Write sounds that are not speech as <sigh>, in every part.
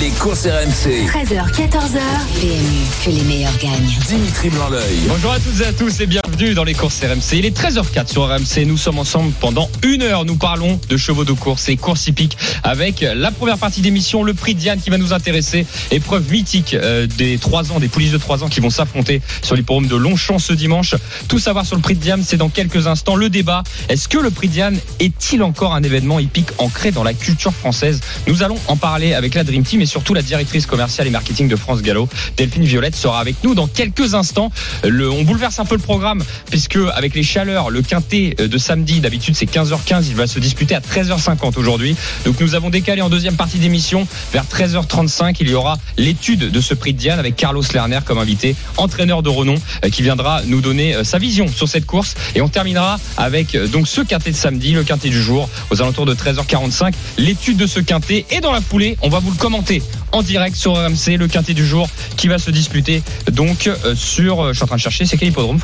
Les courses RMC. 13h, 14h. PMU, que les meilleurs gagnent. Dimitri Blanc-L'œil. Bonjour à toutes et à tous et bienvenue dans les courses RMC. Il est 13h04 sur RMC. Nous sommes ensemble pendant une heure. Nous parlons de chevaux de course et courses hippiques avec la première partie d'émission, le prix Diane qui va nous intéresser. Épreuve mythique euh, des 3 ans, des poulies de 3 ans qui vont s'affronter sur l'hipporome de Longchamp ce dimanche. Tout savoir sur le prix de Diane, c'est dans quelques instants le débat. Est-ce que le prix Diane est-il encore un événement hippique ancré dans la culture française? Nous allons en parler avec la Dream Team et surtout la directrice commerciale et marketing de France Gallo, Delphine Violette, sera avec nous dans quelques instants. Le, on bouleverse un peu le programme puisque avec les chaleurs, le quintet de samedi, d'habitude c'est 15h15, il va se disputer à 13h50 aujourd'hui. Donc nous avons décalé en deuxième partie d'émission vers 13h35. Il y aura l'étude de ce prix de Diane avec Carlos Lerner comme invité, entraîneur de renom, euh, qui viendra nous donner euh, sa vision sur cette course. Et on terminera avec euh, donc ce quintet de samedi, le quintet du jour, aux alentours de 13h45, l'étude de ce quintet. Et dans la foulée, on va vous le commenter en direct sur RMC, le quintet du jour qui va se disputer donc euh, sur, euh, je suis en train de chercher, c'est quel hippodrome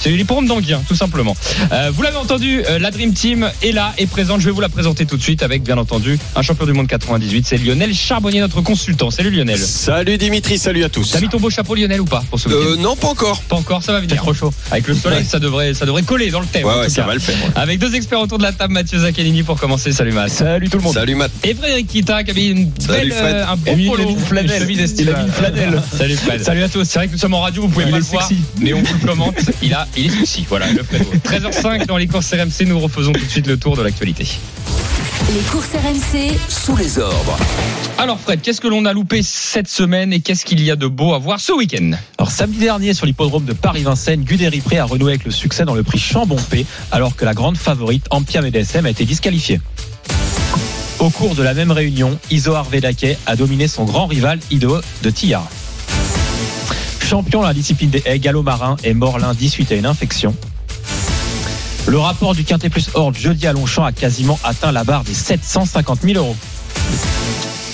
C'est l'hippodrome d'Anguien, tout simplement. Euh, vous l'avez entendu, euh, la Dream Team est là, est présente. Je vais vous la présenter tout de suite avec, bien entendu, un champion du monde 98, c'est Lionel Charbonnier, notre consultant. Salut Lionel. Salut Dimitri, salut à tous. T'as mis ton beau chapeau Lionel ou pas pour ce week-end Euh, non, pas encore. Pas encore, ça va venir. trop chaud. Avec le soleil, ça devrait, ça devrait coller dans le thème. Ouais, en ouais, tout ça cas. va le faire. ouais. Avec deux experts autour de la table, Mathieu Zaccanini pour commencer. Salut Matt. Salut tout le Salut Matt. Et Frédéric Kita qui a mis une Salut, belle, Fred. euh, un beau lui, il a polo, mis une flanelle. chemise Il a estivale. mis une flanelle. Salut Fred. Salut à tous. C'est vrai que nous sommes en radio, vous pouvez Il pas le voir, sexy. mais on vous le commente. Il a, il est sexy. Voilà, le Fredo. <laughs> 13h05 dans les courses RMC, nous refaisons tout de suite le tour de l'actualité. Les courses RMC, Sous les ordres. Alors Fred, qu'est-ce que l'on a loupé cette semaine et qu'est-ce qu'il y a de beau à voir ce week-end? Alors samedi dernier sur l'hippodrome de Paris-Vincennes, Guderi Pré a renoué avec le succès dans le prix Chambon-P alors que la grande favorite Ampia MDSM a été disqualifiée. Au cours de la même réunion, Isoar Vedake a dominé son grand rival Ido de Tillard. Champion dans la discipline des haies, Gallo Marin est mort lundi suite à une infection. Le rapport du Quintet Plus Horde jeudi à Longchamp a quasiment atteint la barre des 750 000 euros.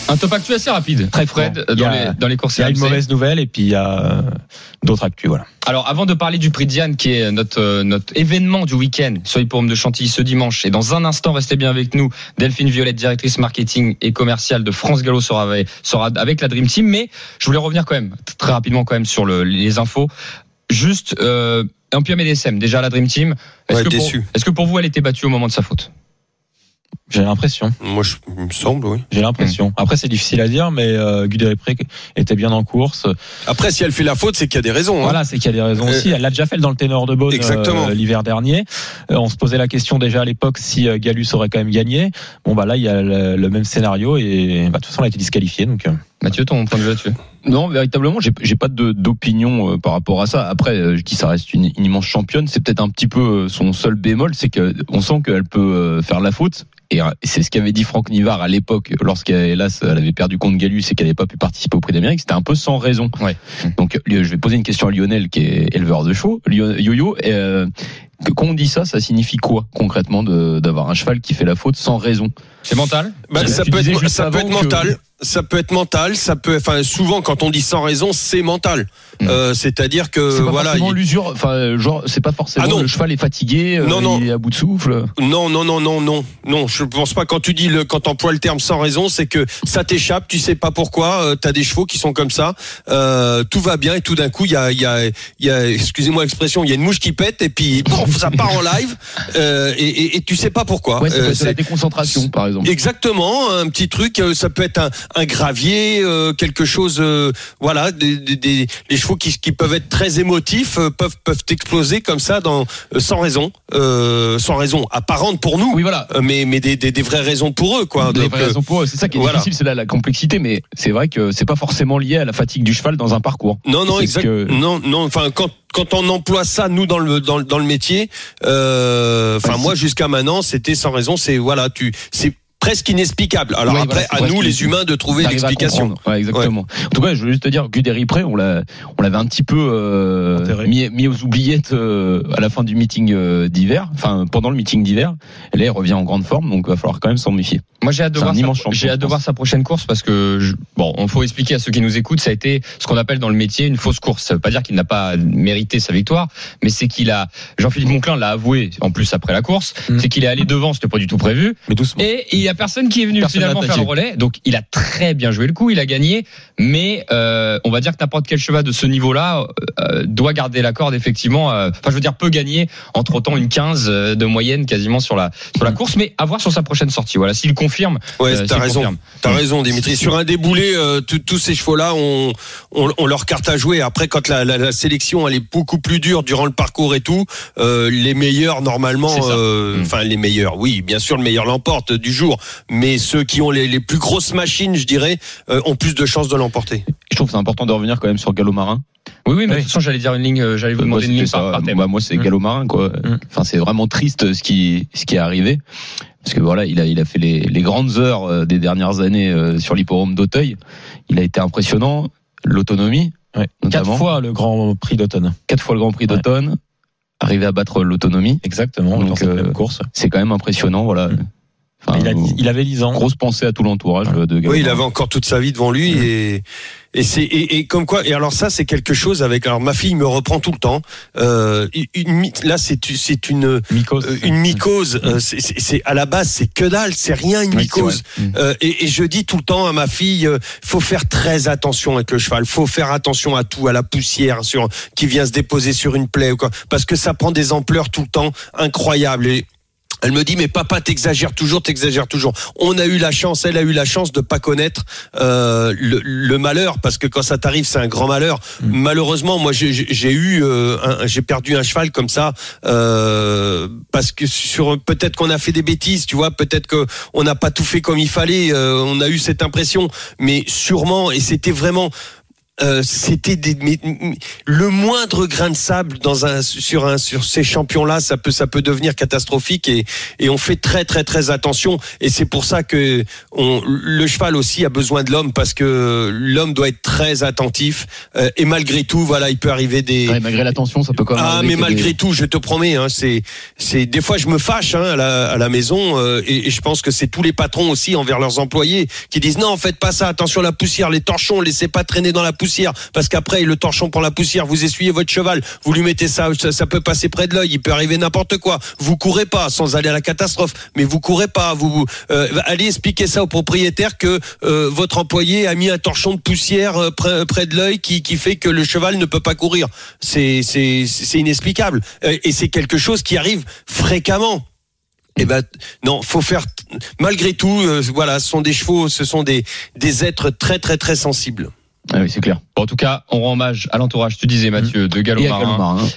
Un top actu assez rapide. Très Fred, dans, a- les, dans les courses Il y a une mauvaise nouvelle et puis il y a euh, d'autres actus. Voilà. Alors, avant de parler du prix Diane, qui est notre, euh, notre événement du week-end sur l'hippodrome de Chantilly ce dimanche, et dans un instant, restez bien avec nous, Delphine Violette, directrice marketing et commerciale de France Gallo, sera avec, sera avec la Dream Team. Mais je voulais revenir quand même, très rapidement quand même, sur le, les infos. Juste, euh, un peu MDSM, déjà la Dream Team. Est-ce Ouais, que, pour, déçu. est-ce que pour vous, elle était battue au moment de sa faute? J'ai l'impression. Moi, je, il me semble, oui. J'ai l'impression. Après, c'est difficile à dire, mais euh, était bien en course. Après, si elle fait la faute, c'est qu'il y a des raisons. hein. Voilà, c'est qu'il y a des raisons Euh, aussi. Elle l'a déjà fait dans le ténor de Beaune Exactement. euh, l'hiver dernier. Euh, on se posait la question déjà à l'époque si euh, Galus aurait quand même gagné. Bon, bah là, il y a le, le même scénario et bah, de toute façon, elle a été disqualifiée. Donc, euh, Mathieu, ton point de vue là-dessus? Non, véritablement, j'ai j'ai pas de d'opinion euh, par rapport à ça. Après, euh, je dis ça reste une, une immense championne. C'est peut-être un petit peu euh, son seul bémol, c'est que on sent qu'elle peut euh, faire la faute. Et euh, c'est ce qu'avait dit Franck Nivard à l'époque, lorsqu'elle hélas, elle avait perdu contre Galus et qu'elle n'avait pas pu participer au Prix d'Amérique. C'était un peu sans raison. Ouais. Donc, euh, je vais poser une question à Lionel, qui est éleveur de chevaux. Yo-Yo, euh, quand on dit ça, ça signifie quoi concrètement de- d'avoir un cheval qui fait la faute sans raison? C'est mental? Bah, ça peut être, ça peut être que- mental. Ça peut être mental. Ça peut, enfin, souvent, quand on dit sans raison, c'est mental. Hmm. Euh, c'est-à-dire que, C'est pas voilà. il- l'usure, enfin, genre, c'est pas forcément Ah non. le cheval est fatigué, euh, Non, il est à bout de souffle. Non, non, non, non, non, non. Je pense pas. Quand tu dis le, quand t'emploies le terme sans raison, c'est que ça t'échappe. Tu sais pas pourquoi. Euh, T'as des chevaux qui sont comme ça. Euh, tout va bien et tout d'un coup, il y a, il y a, il y a, excusez-moi l'expression, il y a une mouche qui pète et puis <laughs> pouf, ça part en live. Euh, et, et, et tu sais pas pourquoi. Ouais, peut Euh, la c'est- déconcentration, par exemple. Exactement, un petit truc, ça peut être un, un gravier, euh, quelque chose, euh, voilà, des, des, des- chevaux qui, qui peuvent être très émotifs euh, peuvent peuvent exploser comme ça dans euh, sans raison, euh, sans raison apparente pour nous, Oui, voilà. mais mais des, des, des vraies raisons pour eux, quoi. Des Donc, vraies raisons pour eux. C'est ça qui est voilà. difficile, c'est là la complexité, mais c'est vrai que c'est pas forcément lié à la fatigue du cheval dans un parcours. non, non, exact, que- non, non. Enfin, quand quand on emploie ça nous dans le dans, le- dans le métier, enfin Ouais, moi jusqu'à maintenant c'était sans raison. C'est voilà, tu c'est presque inexplicable. Alors Oui, après, voilà, à nous les inexplicable. humains de trouver l'explication. Ouais, exactement. En tout cas, je veux juste te dire, Guderi Pré, on l'a, on l'avait un petit peu euh, mis, mis aux oubliettes euh, à la fin du meeting euh, d'hiver, enfin pendant le meeting d'hiver. Et là, il revient en grande forme, donc il va falloir quand même s'en méfier. Moi, j'ai hâte de voir, j'ai hâte de voir sa prochaine course parce que, je- bon, on faut expliquer à ceux qui nous écoutent, ça a été ce qu'on appelle dans le métier une fausse course. Ça veut pas dire qu'il n'a pas mérité sa victoire, mais c'est qu'il a, Jean-Philippe Monclin l'a avoué, en plus après la course, Mm. c'est qu'il est allé devant, c'était pas du tout prévu. Mais doucement. Et il y a personne qui est venu Personne finalement n'a faire le relais. Donc il a très bien joué le coup, il a gagné. Mais euh, on va dire que n'importe quel cheval de ce niveau-là euh, doit garder la corde effectivement. euh, Enfin, je veux dire, peut gagner entre autant une 15 euh, de moyenne quasiment sur la sur la course, mais à voir sur sa prochaine sortie. Voilà, s'il confirme. Ouais, euh, t'as raison. T'as raison, Dimitri. Sur un déboulé, euh, tous- ces chevaux-là, on, on, on leur carte à jouer. Après, quand la, la, la sélection elle est beaucoup plus dure durant le parcours et tout, euh, les meilleurs normalement, euh, Mm. enfin les meilleurs, oui, bien sûr, le meilleur l'emporte du jour. Mais ceux qui ont les, les plus grosses machines, je dirais, euh, ont plus de chances de l'emporter. Je trouve que c'est important de revenir quand même sur Gallo Marin. Oui, oui, mais de Oui. toute façon, j'allais dire une ligne, euh, j'allais vous Moi, demander une ligne c'était par, ça. par thème. Bah, moi, c'est Mm. Gallo Marin, quoi. Mm. Enfin, c'est vraiment triste ce qui, ce qui est arrivé. Parce que voilà, il a, il a fait les, les grandes heures euh, des dernières années euh, sur l'hipporome d'Auteuil. Il a été impressionnant. L'autonomie, Ouais. Quatre fois le Grand Prix d'automne. quatre fois le Grand Prix Ouais. d'automne. Arrivé à battre l'autonomie. Exactement, Donc, dans cette euh, même course. C'est quand même impressionnant, voilà. Mm. Enfin, il, a, il avait 10 ans. grosse pensée à tout l'entourage de Gallo Oui, il avait encore toute sa vie devant lui et et c'est et, et comme quoi et alors ça c'est quelque chose avec alors ma fille me reprend tout le temps. Euh, une, là c'est c'est une Mycose. euh, une mycose. Euh, c'est- c'est c'est- à la base c'est que dalle c'est rien une mycose. Mm. Euh, et, et je dis tout le temps à ma fille euh, faut faire très attention avec le cheval. Faut faire attention à tout à la poussière sur qui vient se déposer sur une plaie ou quoi. Parce que ça prend des ampleurs tout le temps incroyables. Et elle me dit mais papa t'exagères toujours t'exagères toujours. On a eu la chance elle a eu la chance de pas connaître euh, le, le malheur parce que quand ça t'arrive c'est un grand malheur. Mm. malheureusement moi j'ai- eu euh, j'ai perdu un cheval comme ça euh, parce que sur peut-être qu'on a fait des bêtises tu vois peut-être que on n'a pas tout fait comme il fallait euh, on a eu cette impression. Mais sûrement et c'était vraiment euh, c'était le moindre grain de sable dans un sur un sur ces champions là ça peut ça peut devenir catastrophique et et on fait très très très attention et c'est pour ça que on, le cheval aussi a besoin de l'homme parce que l'homme doit être très attentif euh, et malgré tout voilà il peut arriver des Ouais, malgré la tension, ça peut quand même. ah mais malgré des- tout, je te promets, hein, c'est c'est des fois je me fâche hein, à, la, à la maison euh, et, et je pense que c'est tous les patrons aussi envers leurs employés qui disent non faites pas ça, attention la poussière, les torchons, laissez pas traîner dans la poussière parce qu'après le torchon prend la poussière, vous essuyez votre cheval, vous lui mettez ça, ça, peut passer près de l'œil, il peut arriver n'importe quoi. Vous courez pas sans aller à la catastrophe, mais vous courez pas, vous euh, allez expliquer ça au propriétaire que euh, votre employé a mis un torchon de poussière euh, près, de l'œil qui, fait que le cheval ne peut pas courir. C'est c'est inexplicable et c'est quelque chose qui arrive fréquemment. Eh ben non, faut faire malgré tout. voilà, ce sont des chevaux, ce sont des des êtres très très très sensibles. Ah oui, c'est clair. Bon, en tout cas, on rend hommage à l'entourage, tu disais Mathieu, de Gallo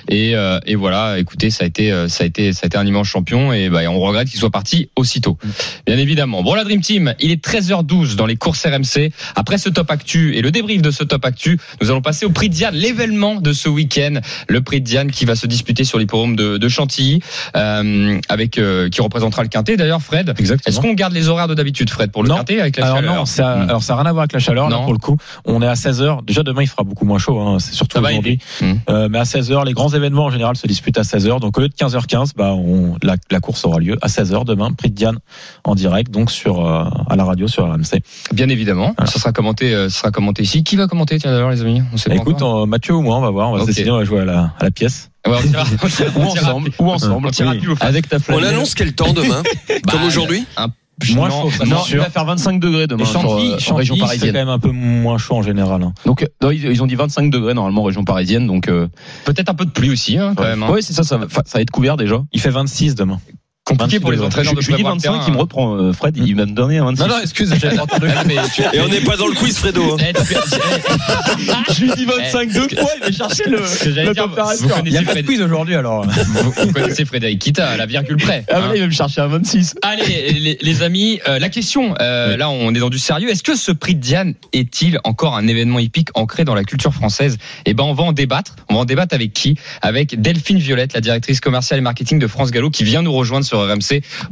Et euh, et voilà, écoutez, ça a été, euh, ça a été, ça a été un immense champion et bah, on regrette qu'il soit parti aussitôt. Bien évidemment. Bon, la Dream Team, il est 13h12 dans les courses RMC. Après ce top actu et le débrief de ce top actu, nous allons passer au prix de Diane, l'événement de ce week-end, le prix de Diane qui va se disputer sur l'hipporome de, de Chantilly, euh, avec euh, qui représentera le quintet. D'ailleurs, Fred, Exactement. est-ce qu'on garde les horaires de d'habitude, Fred, pour le Non. quintet avec la alors chaleur non, ça, Hmm. alors ça n'a rien à voir avec la chaleur là pour le coup. On est à 16 h Déjà demain il fera beaucoup moins chaud, hein, c'est surtout aujourd'hui. Hmm. Euh, mais à 16 h les grands événements en général se disputent à 16 h Donc au lieu de 15h15, bah on, la, la course aura lieu à 16 h demain. Prix de Diane en direct, donc sur euh, à la radio sur RMC. Bien évidemment, Voilà. ça sera commenté, euh, ça sera commenté ici. Qui va commenter, tiens d'ailleurs, les amis? On sait pas Écoute, euh, Mathieu ou moi, on va voir, on va Ok. se décider, on va jouer à la, à la pièce. Ouais, on tira- <laughs> on tira- Ou on tira- ensemble, ou ensemble. On tira Oui. Avec ta On flanelle. annonce quel temps demain, <laughs> comme Bah, aujourd'hui? un- Moins non, chaud, ça, non, Il va faire 25 degrés demain Et sur, Chantilly, euh, en région c'est quand parisienne. même un peu moins chaud en général. hein. Donc, euh, non, ils, ils ont dit 25 degrés normalement en région parisienne. Donc, euh, Peut-être un peu de pluie aussi, hein, quand Ouais. même. hein. ouais, c'est ça, ça va être couvert déjà. Il fait 26 demain. Compliqué 26 pour les entraîneurs de je lui dis prévoir le 25, terrain, il me hein. reprend. euh, Fred, il va me donner un 26. Non, non, excuse, j'avais entendu. Mais <laughs> tu- Et on n'est pas dans le quiz, Fredo. hein. Eh, eh, Je lui dis 25 deux fois, il va chercher le, <laughs> Il y a pas de Fred- quiz aujourd'hui alors. <laughs> vous, connaissez Frédéric Kita à la virgule près. Ah, hein. il va me chercher un 26. Allez, les, amis, euh, la question, euh, là on est dans du sérieux. Est-ce que ce prix de Diane est-il encore un événement hippique ancré dans la culture française? Eh ben, on va en débattre. On va en débattre avec qui? Avec Delphine Violette, la directrice commerciale et marketing de France Gallo, qui vient nous rejoindre sur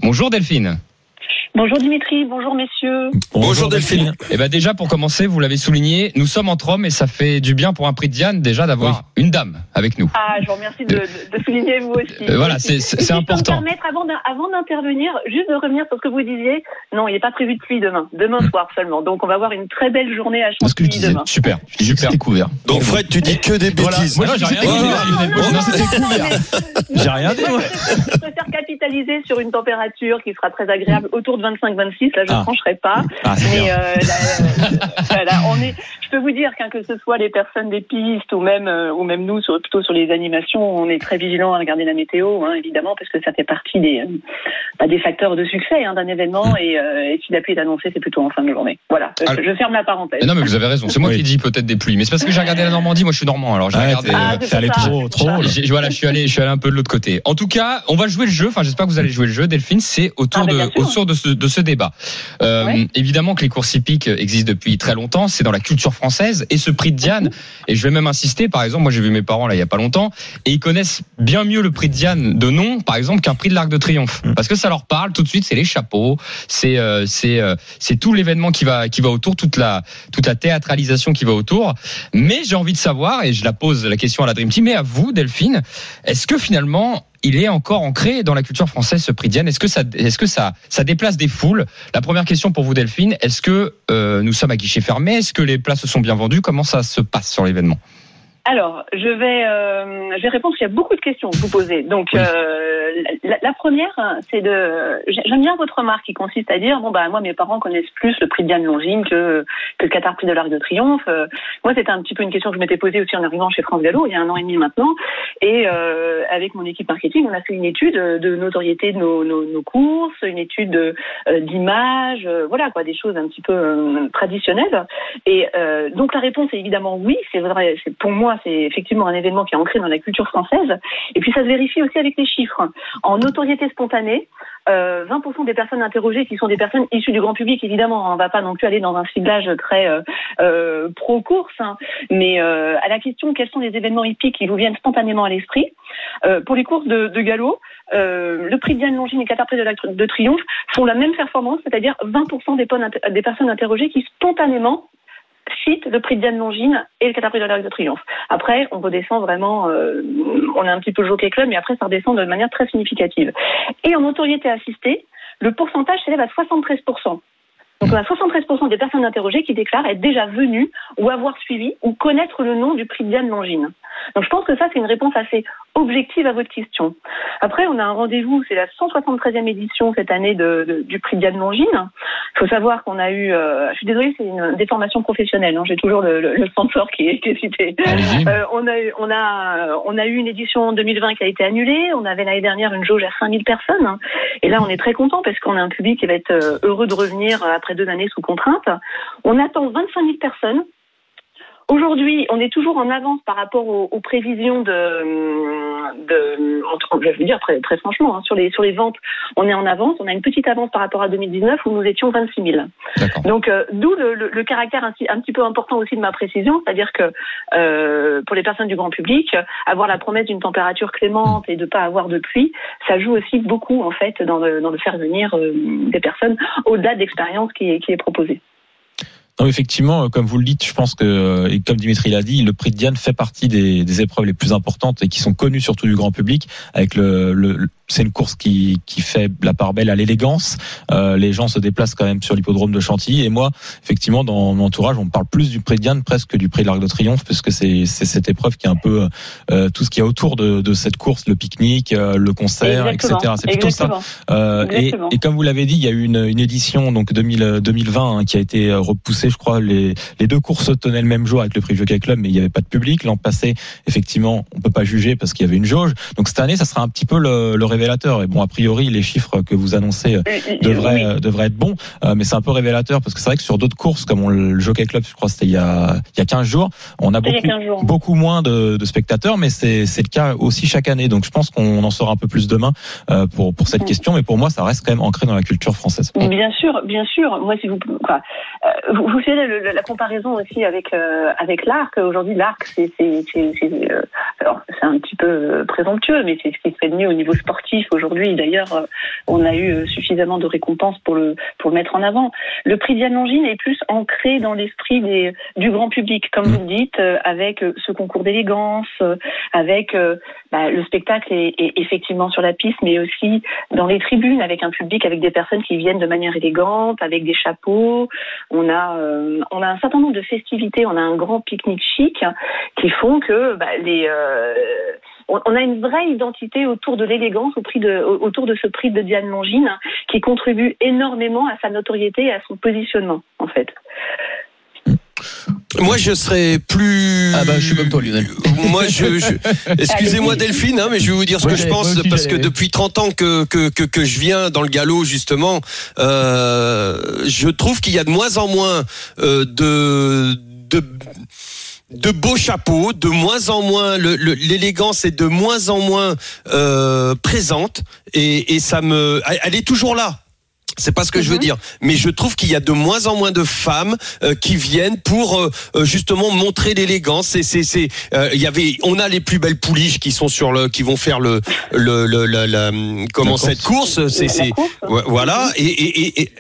Bonjour Delphine. Bonjour Dimitri, bonjour messieurs. Bonjour Delphine. Eh ben déjà pour commencer, vous l'avez souligné, nous sommes entre hommes et ça fait du bien pour un prix de Diane déjà d'avoir une dame avec nous. Ah, je vous remercie de, souligner vous aussi. Euh, voilà, c'est peux me important. permettre avant d'in- avant d'intervenir, juste de revenir sur ce que vous disiez. Non, il n'est pas prévu de pluie demain, demain soir seulement. Donc on va avoir une très belle journée à que Chantilly disais. demain. Super, super. couvert. Donc Fred, tu dis que des Voilà. bêtises. Moi, Non, j'ai rien dit. J'ai rien dit, moi. Je préfère capitaliser sur une température qui sera très agréable autour de 25-26. Là, je ne Ah. trancherai pas. Ah, Mais euh, là, euh, <laughs> voilà, on est. Je peux vous dire qu'un que ce soit les personnes des pistes ou même euh, ou même nous, sur, plutôt sur les animations, on est très vigilant à regarder la météo, hein, évidemment, parce que ça fait partie des euh, bah, des facteurs de succès hein, d'un événement. Et, euh, et si la pluie est annoncée, c'est plutôt en fin de journée. Voilà. Euh, Ah. Je ferme la parenthèse. Non mais vous avez raison, c'est moi Oui. qui dis peut-être des pluies, mais c'est parce que j'ai regardé la Normandie, moi je suis normand, alors j'ai Ouais, regardé. ça. trop, trop j'ai- voilà, je suis allé, je suis allé un peu de l'autre côté. En tout cas, on va jouer le jeu. Enfin, j'espère que vous allez jouer le jeu, Delphine. C'est autour Ah, de, autour de ce, de ce débat. Euh, Ouais. Évidemment que les courses hippiques existent depuis très longtemps. C'est dans la culture française. Et ce prix de Diane, et je vais même insister. Par exemple, moi j'ai vu mes parents là il y a pas longtemps, et ils connaissent bien mieux le prix de Diane de nom, par exemple, qu'un prix de l'Arc de Triomphe, Mm. parce que ça leur parle tout de suite. C'est les chapeaux, c'est euh, c'est euh, c'est tout l'événement qui va qui va autour, toute la toute la théâtralisation qui va autour. Mais j'ai envie de savoir, et je la pose la question à la Dream Team, mais à vous, Delphine, est-ce que finalement il est encore ancré dans la culture française ce prix Est-ce que ça déplace des foules? La première question pour vous, Delphine, est-ce que euh, nous sommes à guichet fermé? Est-ce que les places sont bien vendues Comment ça se passe sur l'événement? Alors, je vais, euh, je vais répondre. qu'il y a beaucoup de questions que vous posez. Donc, Oui. euh, la, la première, c'est de. J'aime bien votre remarque qui consiste à dire bon bah moi mes parents connaissent plus le prix de Diane Longines que que le Qatar Prix de l'Arc de Triomphe. Euh, moi, c'était un petit peu une question que je m'étais posée aussi en arrivant chez France Gallo il y a un an et demi maintenant. Et euh, avec mon équipe marketing, on a fait une étude de notoriété de nos, nos, nos courses, une étude de, euh, d'image, euh, voilà quoi, des choses un petit peu euh, traditionnelles. Et euh, donc la réponse est évidemment oui, c'est vrai. C'est pour moi, c'est effectivement un événement qui est ancré dans la culture française. Et puis ça se vérifie aussi avec les chiffres. En notoriété spontanée, euh, 20% des personnes interrogées qui sont des personnes issues du grand public, évidemment, on va pas non plus aller dans un ciblage très euh, euh, pro course, hein, mais euh, à la question quels sont les événements hippiques qui vous viennent spontanément à l'esprit, euh, pour les courses de, galop, euh, le prix de Diane Longines et Qatar Prix de, Triomphe font la même performance, c'est-à-dire 20% des, pon- des personnes interrogées qui spontanément citent le prix de Diane Longines et le Qatar Prix de l'Arc de Triomphe. Après, on redescend vraiment, euh, on est un petit peu jockey club, mais après ça redescend de manière très significative. Et en notoriété assistée, le pourcentage s'élève à 73%. Donc on a 73% des personnes interrogées qui déclarent être déjà venues ou avoir suivi ou connaître le nom du prix de Diane Longines. Donc je pense que ça c'est une réponse assez objective à votre question. Après on a un rendez-vous, c'est la 173e édition cette année de, de- du prix de Diane Longines. Il faut savoir qu'on a eu, euh, je suis désolée c'est une déformation professionnelle, hein, j'ai toujours le, le, le sponsor qui est, qui est cité. Euh, on a eu, on a, on a eu une édition en 2020 qui a été annulée. On avait l'année dernière une jauge à 5000 personnes. hein. Et là, on est très content parce qu'on a un public qui va être euh, heureux de revenir euh, deux années sous contrainte. On attend 25 000 personnes. Aujourd'hui, on est toujours en avance par rapport aux, aux prévisions de, de entre- je vais dire très, très franchement, hein, sur les sur les ventes, on est en avance. On a une petite avance par rapport à 2019 où nous étions 26 000. D'accord. Donc, euh, d'où le, le- le caractère un, petit- un petit peu important aussi de ma précision, c'est-à-dire que euh, pour les personnes du grand public, avoir la promesse d'une température clémente et de pas avoir de pluie, ça joue aussi beaucoup en fait dans le, dans le faire venir euh, des personnes au-delà de l'expérience qui est, qui est proposée. Non, effectivement, euh, comme vous le dites, je pense que, euh, et comme Dimitri l'a dit, le prix de Diane fait partie des, des épreuves les plus importantes et qui sont connues surtout du grand public. Avec le, le- c'est une course qui, qui fait la part belle à l'élégance. Euh, les gens se déplacent quand même sur l'hippodrome de Chantilly. Et moi, effectivement, dans mon entourage, on parle plus du prix de Diane presque que du prix de l'Arc de Triomphe, parce que c'est, c'est cette épreuve qui est un peu euh, tout ce qu'il y a autour de, de cette course, le pique-nique, euh, le concert, Exactement. etc. C'est plutôt ça. Euh, et, et comme vous l'avez dit, il y a eu une, une édition donc 2000, 2020 hein, qui a été euh, Je crois les, les deux courses se tenaient le même jour avec le prix Jockey Club, mais il n'y avait pas de public. L'an passé, effectivement, on peut pas juger parce qu'il y avait une jauge. Donc cette année, ça sera un petit peu le, le révélateur. Et bon, a priori, les chiffres que vous annoncez euh, Euh, devraient, oui. devraient être bons, Euh, mais c'est un peu révélateur parce que c'est vrai que sur d'autres courses, comme on- le Jockey Club, je crois c'était il y a, il y a 15 jours, on a beaucoup, 15 jours. beaucoup moins de, de spectateurs, mais c'est le cas aussi chaque année. Donc je pense qu'on en saura un peu plus demain euh, pour pour cette Mm. question. Mais pour moi, ça reste quand même ancré dans la culture française. Bien sûr, bien sûr. Moi, si vous, euh, vous, vous savez le- le- la comparaison aussi avec euh, avec l'arc. Aujourd'hui, l'arc, c'est c'est c'est c'est, euh, alors c'est un petit peu euh, présomptueux, mais c'est ce qui se fait de mieux au niveau sportif aujourd'hui. D'ailleurs, euh, on a eu euh, suffisamment de récompenses pour le pour le mettre en avant. Le prix Diane est plus ancré dans l'esprit des du grand public, comme vous le dites, avec ce concours d'élégance, avec euh, bah, le spectacle est, effectivement sur la piste, mais aussi dans les tribunes, avec un public, avec des personnes qui viennent de manière élégante, avec des chapeaux. On a euh, un certain nombre de festivités, on a un grand pique-nique chic qui font que bah, euh, on, a une vraie identité autour de l'élégance, autour de ce prix de Diane Longine, qui contribue énormément à sa notoriété et à son positionnement, en fait. Moi, je serais plus. Ah bah, je suis comme toi, Lionel. <laughs> Moi, je. je- Excusez-moi. Delphine, hein, mais je vais vous dire ce que je pense, parce que depuis 30 ans que, que, que, que je viens dans le galop, justement, euh, je trouve qu'il y a de moins en moins euh, de. de de beaux chapeaux, de moins en moins le- le- l'élégance est de moins en moins euh, présente et, et ça me elle est toujours là. C'est pas ce que je veux Mhm. dire, mais je trouve qu'il y a de moins en moins de femmes euh, qui viennent pour euh, euh, justement montrer l'élégance. C'est c'est c'est euh, il y avait on a les plus belles pouliches qui sont sur le qui vont faire le le, le, la- la- comment La cette course. c'est c'est ouais, voilà. Et, et, et, et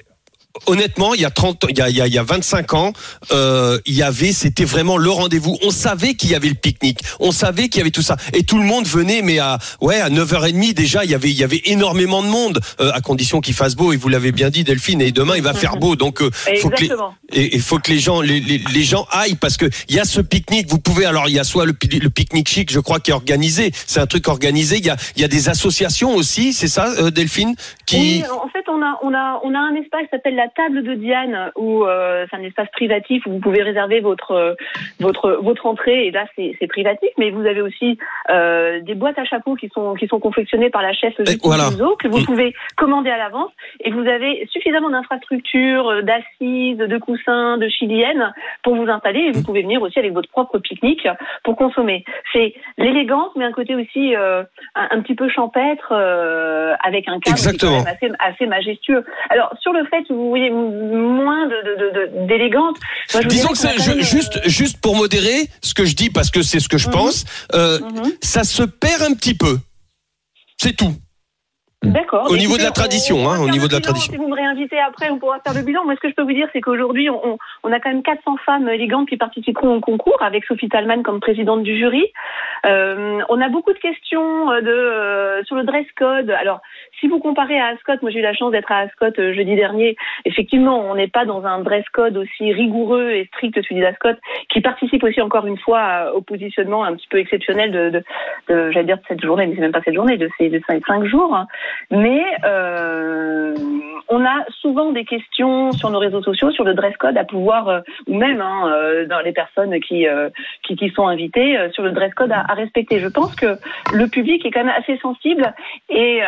honnêtement, il y a 30 ans- il y a, il y a, il y a 25 ans, euh, il y avait, c'était vraiment le rendez-vous. On savait qu'il y avait le pique-nique. On savait qu'il y avait tout ça. Et tout le monde venait, mais à, ouais, à 9h30 déjà, il y avait, il y avait énormément de monde, euh, à condition qu'il fasse beau. Et vous l'avez bien dit, Delphine, et demain, il va faire beau. Donc, euh, faut que les, et il faut que les gens, les, les, les gens aillent parce que il y a ce pique-nique. Vous pouvez alors il y a soit le, pi- le pique-nique chic, je crois, qui est organisé. C'est un truc organisé. Il y a, il y a des associations aussi, c'est ça, euh, Delphine, qui. Oui, en fait, on a, on a, on a un espace qui s'appelle la table de Diane, où euh, c'est un espace privatif où vous pouvez réserver votre, euh, votre, votre entrée. Et là, c'est privatif, mais vous avez aussi euh, des boîtes à chapeaux qui sont, qui sont confectionnées par la chef Julie voilà. Que vous Mm. pouvez commander à l'avance. Et vous avez suffisamment d'infrastructures, d'assises, de coussins, de chiliennes pour vous installer. Et vous Mm. pouvez venir aussi avec votre propre pique-nique pour consommer. C'est l'élégance, mais un côté aussi euh, un, un petit peu champêtre, avec un cadre qui est quand même assez, assez majestueux. Alors sur le fait, vous voyez moins de- de- de- vous Disons que qu'on a c'est quand je- juste juste pour modérer ce que je dis parce que c'est ce que je Mhm. pense. euh, mhm. Ça se perd un petit peu. C'est tout. D'accord. Au niveau de la tradition, hein, au niveau de la tradition. Si vous me réinvitez après, on pourra faire le bilan. Moi, ce que je peux vous dire, c'est qu'aujourd'hui, on, a quand même 400 femmes élégantes qui participeront au concours, avec Sophie Talman comme présidente du jury. Euh, on a beaucoup de questions de, euh, sur le dress code. Alors, si vous comparez à Ascot, moi j'ai eu la chance d'être à Ascot euh, jeudi dernier. Effectivement, on n'est pas dans un dress code aussi rigoureux et strict que celui d'Ascot, qui participe aussi encore une fois au positionnement un petit peu exceptionnel de, j'allais dire de cette journée, mais c'est même pas cette journée, de ces de cinq, cinq jours. Mais euh, on a souvent des questions sur nos réseaux sociaux sur le dress code à pouvoir, euh, ou même hein, dans les personnes qui, qui sont invitées sur le dress code à, à respecter. Je pense que le public est quand même assez sensible et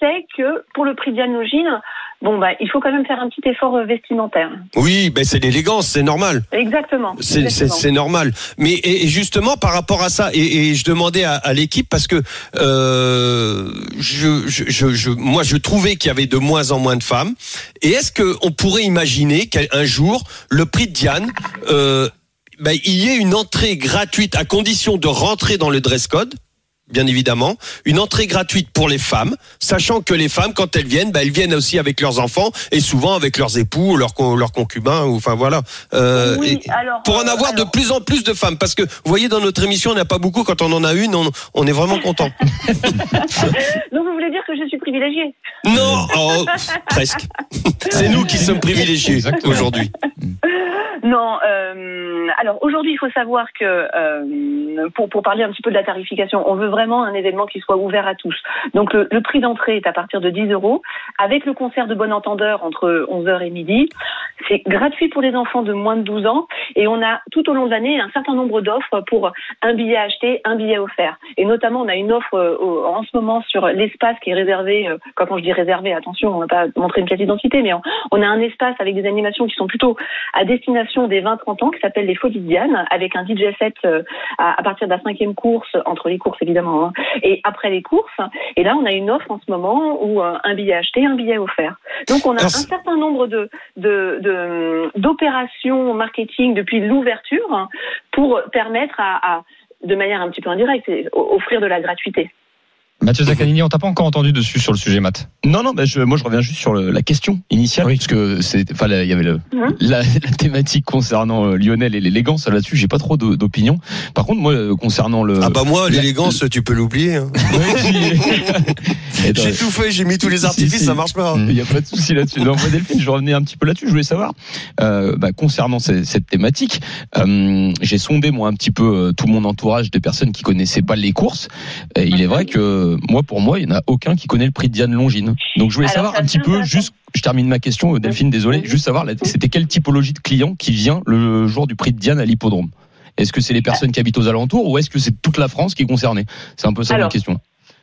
sait que pour le prix Diane Logine, bon bah il faut quand même faire un petit effort euh, vestimentaire. Oui, ben c'est l'élégance, c'est normal. Exactement. C'est- normal. Mais et, et justement par rapport à ça, et, et je demandais à, à l'équipe parce que euh, je, je, je, je- moi je trouvais qu'il y avait de moins en moins de femmes. Et est-ce que on pourrait imaginer qu'un jour le prix de Diane euh, ben, il y ait une entrée gratuite à condition de rentrer dans le dress code? Bien évidemment, une entrée gratuite pour les femmes, sachant que les femmes, quand elles viennent, bah, elles viennent aussi avec leurs enfants et souvent avec leurs époux, ou leurs, con- leurs concubins, ou enfin voilà. Euh, Oui, et- alors, pour en euh, avoir alors- de plus en plus de femmes, parce que vous voyez dans notre émission, on n'a pas beaucoup. Quand on en a une, on, on est vraiment content. <laughs> Donc vous voulez dire que je suis privilégiée non, oh, presque. <laughs> C'est nous qui sommes privilégiés aujourd'hui. Non, euh, alors aujourd'hui, il faut savoir que euh, pour, pour parler un petit peu de la tarification, on veut vraiment un événement qui soit ouvert à tous. Donc le, prix d'entrée est à partir de 10 euros, avec le concert de bon entendeur entre 11h et midi. C'est gratuit pour les enfants de moins de 12 ans et on a tout au long de l'année un certain nombre d'offres pour un billet acheté, un billet offert. Et notamment, on a une offre euh, en ce moment sur l'espace qui est réservé, euh, quand je dis réservé, attention, on va pas montrer une pièce d'identité, mais on, a un espace avec des animations qui sont plutôt à destination des 20-30 ans qui s'appelle les Folies avec un DJ set euh, à, à partir de la cinquième course, entre les courses évidemment, hein, et après les courses. Et là, on a une offre en ce moment où euh, un billet acheté, un billet offert. Donc on a Alors, un certain nombre de de- de- d'opérations marketing depuis l'ouverture hein, pour permettre à, à de manière un petit peu indirecte, offrir de la gratuité. Mathieu Zaccanini, on t'a pas encore entendu dessus sur le sujet, Matt. Non, non, bah, je, moi je reviens juste sur le- la question initiale, parce que c'est, enfin, il y avait le, Mhm. la, <laughs> la thématique concernant euh, Lionel et l'élégance. Là-dessus, j'ai pas trop d'o- d'opinion. Par contre, moi, euh, concernant le, Ah bah moi, l'élégance, tu peux l'oublier. hein. <laughs> J'ai tout fait, j'ai mis tous les Si, artifices, si. ça marche pas. hein. Il n'y a pas de souci là-dessus. Non, moi, Delphine, je revenais un petit peu là-dessus. Je voulais savoir, euh, bah, concernant ce- cette thématique, euh, j'ai sondé moi un petit peu tout mon entourage de personnes qui connaissaient pas les courses. Et il est vrai que moi, pour moi, il n'y en a aucun qui connaît le prix de Diane Longine. Donc, je voulais Alors, savoir un petit peu, juste, je termine ma question, euh, Delphine, désolé, Mhm. juste savoir, c'était quelle typologie de client qui vient le jour du prix de Diane à l'hippodrome? Est-ce que c'est les personnes qui habitent aux alentours ou est-ce que c'est toute la France qui est concernée? C'est un peu ça ma Alors, question.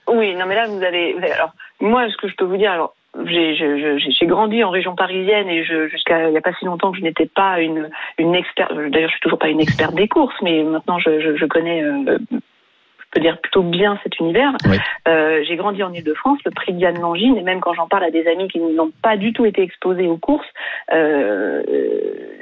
Oui, non mais là vous avez. Alors moi, ce que je peux vous dire, alors j'ai grandi en région parisienne et jusqu'à il n'y a pas si longtemps que je n'étais pas une une experte. D'ailleurs, je suis toujours pas une experte des courses, mais maintenant je je, je connais. euh, je peux dire plutôt bien cet univers. Oui. Euh, j'ai grandi en Ile-de-France, le prix de Diane Langine, et même quand j'en parle à des amis qui n'ont pas du tout été exposés aux courses, euh,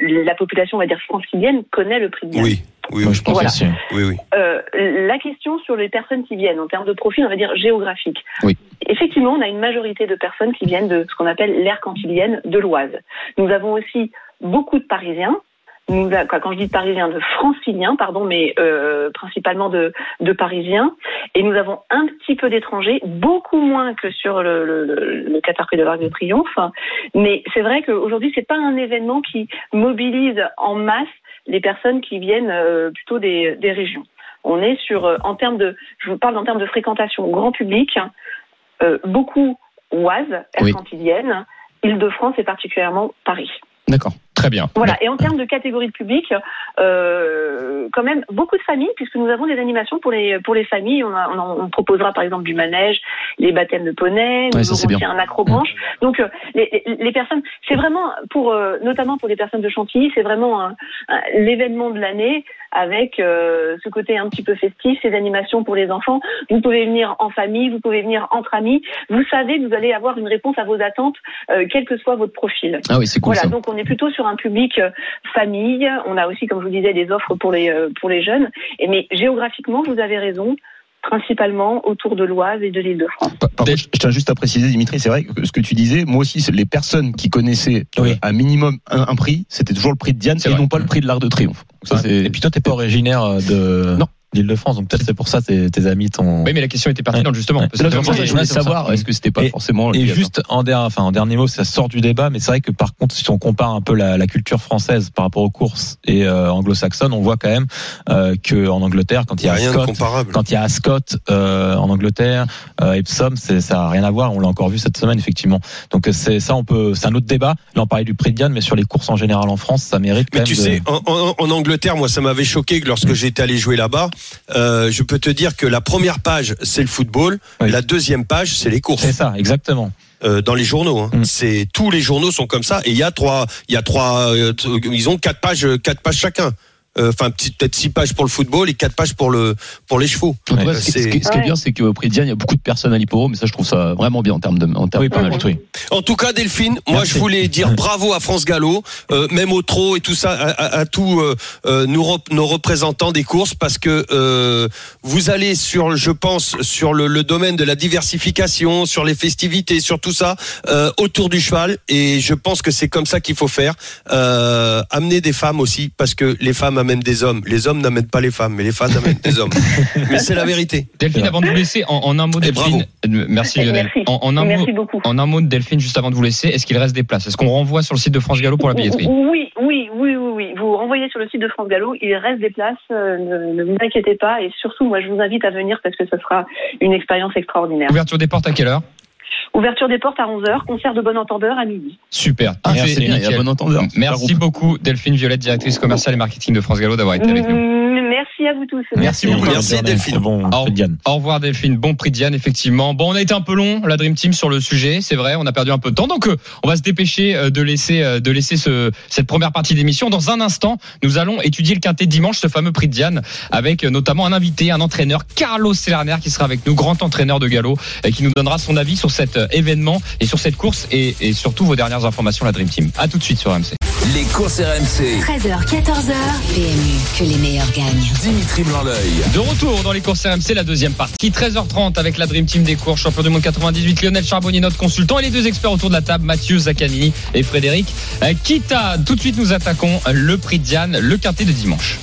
la population, on va dire francilienne, connaît le prix de Diane. Oui, oui, je pense Voilà. aussi. oui, oui. Euh, la question sur les personnes qui viennent en termes de profil, on va dire géographique. Oui. Effectivement, on a une majorité de personnes qui viennent de ce qu'on appelle l'aire cantilienne de l'Oise. Nous avons aussi beaucoup de Parisiens. Nous, quand je dis de Parisiens, de Franciliens, pardon, mais euh, principalement de, de Parisiens. Et nous avons un petit peu d'étrangers, beaucoup moins que sur le, le, le, le Qatar Prix de l'Arc de Triomphe. Mais c'est vrai qu'aujourd'hui, c'est pas un événement qui mobilise en masse les personnes qui viennent euh, plutôt des, des régions. On est sur, euh, en termes de, je vous parle en termes de fréquentation grand public, euh, beaucoup Oise, aire Oui. cantilienne, Île-de-France et particulièrement Paris. D'accord. Très bien. Voilà. Et en termes de catégorie de public, euh, quand même beaucoup de familles, puisque nous avons des animations pour les pour les familles. On, a- on, on proposera par exemple du manège, les baptêmes de poney, nous Ouais, ça, aussi un acrobranche. Donc euh, les, les- les personnes, c'est vraiment pour euh, notamment pour les personnes de Chantilly, c'est vraiment un- l'événement de l'année avec euh, ce côté un petit peu festif, ces animations pour les enfants. Vous pouvez venir en famille, vous pouvez venir entre amis. Vous savez que vous allez avoir une réponse à vos attentes, euh, quel que soit votre profil. Ah oui, c'est cool Voilà, ça. donc on est plutôt sur un public euh, famille. On a aussi, comme je vous disais, des offres pour les euh, pour les jeunes. Et mais géographiquement, vous avez raison, principalement autour de l'Oise et de l'Île-de-France. Par par contre, je tiens juste à préciser, Dimitri, c'est vrai que ce que tu disais, moi aussi, c'est les personnes qui connaissaient euh, Oui. un minimum un, un prix, c'était toujours le prix de Diane et vrai. non pas le prix de l'Arc de Triomphe. Ça, Ouais. c'est... Et puis toi, t'es pas originaire euh, de Non. d'Île-de-France, donc peut-être c'est pour ça tes, tes amis t'ont. Oui, mais la question était pertinente justement. Ouais. parce que ça, je voulais savoir, est-ce que c'était pas Et- forcément le Et juste en, der- enfin, en dernier mot, ça sort du débat, mais c'est vrai que par contre, si on compare un peu la, la culture française par rapport aux courses et euh, anglo-saxonne, on voit quand même euh, que en Angleterre, quand Il il n'y y a rien de Scott, comparable. quand il y a Ascot euh, en Angleterre, euh, Epsom, c'est, ça a rien à voir. On l'a encore vu cette semaine effectivement. Donc euh, c'est ça, on peut, c'est un autre débat. Là, on parlait du prix de Diane, mais sur les courses en général en France, ça mérite quand Mais même. tu de- sais, en, en- en Angleterre, moi, ça m'avait choqué que lorsque j'étais allé jouer là-bas, euh, je peux te dire que la première page, c'est le football, Oui. la deuxième page, c'est les c'est courses ça, exactement. euh, dans les journaux. Hein. Mm. C'est tous les journaux sont comme ça, et il y a trois, il y a trois, euh, ils ont quatre pages, quatre pages chacun. Euh, Enfin, petit- peut-être six pages pour le football et quatre pages pour le pour les chevaux. En tout cas, Ouais, ce, qui- c'est- ce qui est Ouais. bien, c'est qu'au prix de Diane, il y a beaucoup de personnes à l'hippodrome, mais ça, je trouve ça vraiment bien en termes de, en termes Oui, de pas mal, oui. En tout cas, Delphine, moi Merci. je voulais dire bravo à France Gallo, euh, même au trot et tout ça, à, à- à tous euh, euh, nos, rep- nos représentants des courses, parce que euh, vous allez sur, je pense, sur le, le domaine de la diversification, sur les festivités, sur tout ça, euh, autour du cheval, et je pense que c'est comme ça qu'il faut faire. Euh, amener des femmes aussi, parce que les femmes amènent des hommes, les hommes n'amènent pas les femmes, mais les femmes amènent des hommes. <laughs> Mais c'est la vérité. Delphine, avant de vous laisser, en, en un mot, Delphine. euh, Merci Lionel. Merci. En, en un mot, beaucoup. en un mot de Delphine, juste avant de vous laisser, est-ce qu'il reste des places? Est-ce qu'on renvoie sur le site de France Gallo pour la billetterie? Oui, oui, oui, oui, oui. Vous renvoyez sur le site de France Gallo, il reste des places, euh, ne, ne vous inquiétez pas. Et surtout, moi, je vous invite à venir parce que ce sera une expérience extraordinaire. Ouverture des portes à quelle heure? Ouverture des portes à 11h, concert de bon entendeur à midi. Super. Ah, bien, nickel. bon entendeur. Merci beaucoup Delphine Violette, directrice commerciale et marketing de France Gallo, d'avoir été avec nous. Merci à vous tous. Merci beaucoup. Merci, Delphine. Bon, Au- prix de Diane. Au revoir Delphine, bon prix de Diane effectivement. Bon, on a été un peu long la Dream Team sur le sujet, c'est vrai, on a perdu un peu de temps, donc euh, on va se dépêcher euh, de laisser euh, de laisser ce, cette première partie d'émission. Dans un instant, nous allons étudier le quintet de dimanche, ce fameux prix de Diane, avec notamment un invité, un entraîneur, Carlos Selarner, qui sera avec nous, grand entraîneur de galop, et qui nous donnera son avis sur cet événement et sur cette course et, et surtout vos dernières informations la Dream Team. À tout de suite sur RMC. Les courses RMC. 13h, 14h. PMU, que les meilleurs gagnent. Dimitri Blanc-L'œil. De retour dans les courses RMC, la deuxième partie, 13h30 avec la Dream Team des courses, champion du monde 98, Lionel Charbonnier, notre consultant, et les deux experts autour de la table, Mathieu Zaccani et Frédéric euh, Kita. Tout de suite, nous attaquons le prix de Diane, le quintet de dimanche.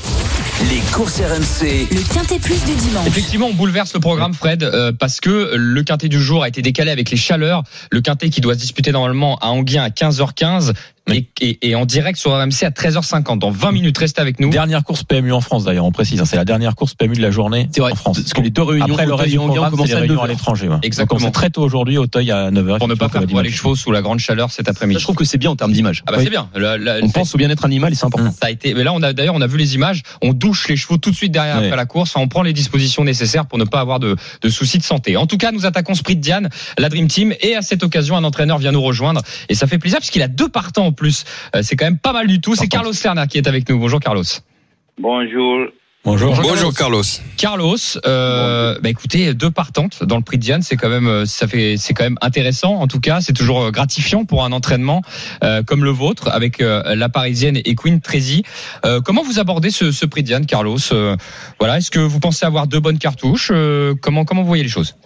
Les courses RMC. Le Quintet Plus du dimanche. Effectivement, on bouleverse le programme, Fred, euh, parce que le quintet du jour a été décalé avec les chaleurs. Le quintet qui doit se disputer normalement à Anguien à 15h15 et, et- et en direct sur RMC à 13h50. Dans 20 minutes, restez avec nous. Dernière course PMU en France d'ailleurs, on précise. hein, C'est la dernière course PMU de la journée C'est vrai. en France. Parce que les deux réunions Après le reste du Enghien programme, commencent c'est les à réunions à 9h. l'étranger. ouais. Exactement. Donc on très tôt aujourd'hui, Auteuil à 9h. Pour ne pas faire pour les chevaux sous la grande chaleur cet après-midi. Je trouve que c'est bien en termes d'image. Ah bah Oui. c'est bien. La- la- On pense au bien-être animal et c'est important. Ça a été. Mais là, on a d'ailleurs, on a vu les images. On les chevaux tout de suite derrière Ouais. après la course. Enfin, on prend les dispositions nécessaires pour ne pas avoir de, de soucis de santé. En tout cas, nous attaquons Sprint Diane, la Dream Team, et à cette occasion, un entraîneur vient nous rejoindre et ça fait plaisir puisqu'il a deux partants en plus. Euh, c'est quand même pas mal du tout. C'est Carlos Serna qui est avec nous. Bonjour Carlos. Bonjour. Bonjour. Bonjour Carlos. Carlos, euh, bah écoutez, deux partantes dans le prix de Diane, c'est quand même, euh, ça fait, c'est quand même intéressant. En tout cas, c'est toujours euh, gratifiant pour un entraînement euh, comme le vôtre avec euh, la Parisienne et Queen Trézy. Euh, comment vous abordez ce, ce prix de Diane, Carlos Euh, Voilà, est-ce que vous pensez avoir deux bonnes cartouches Euh, Comment comment vous voyez les choses?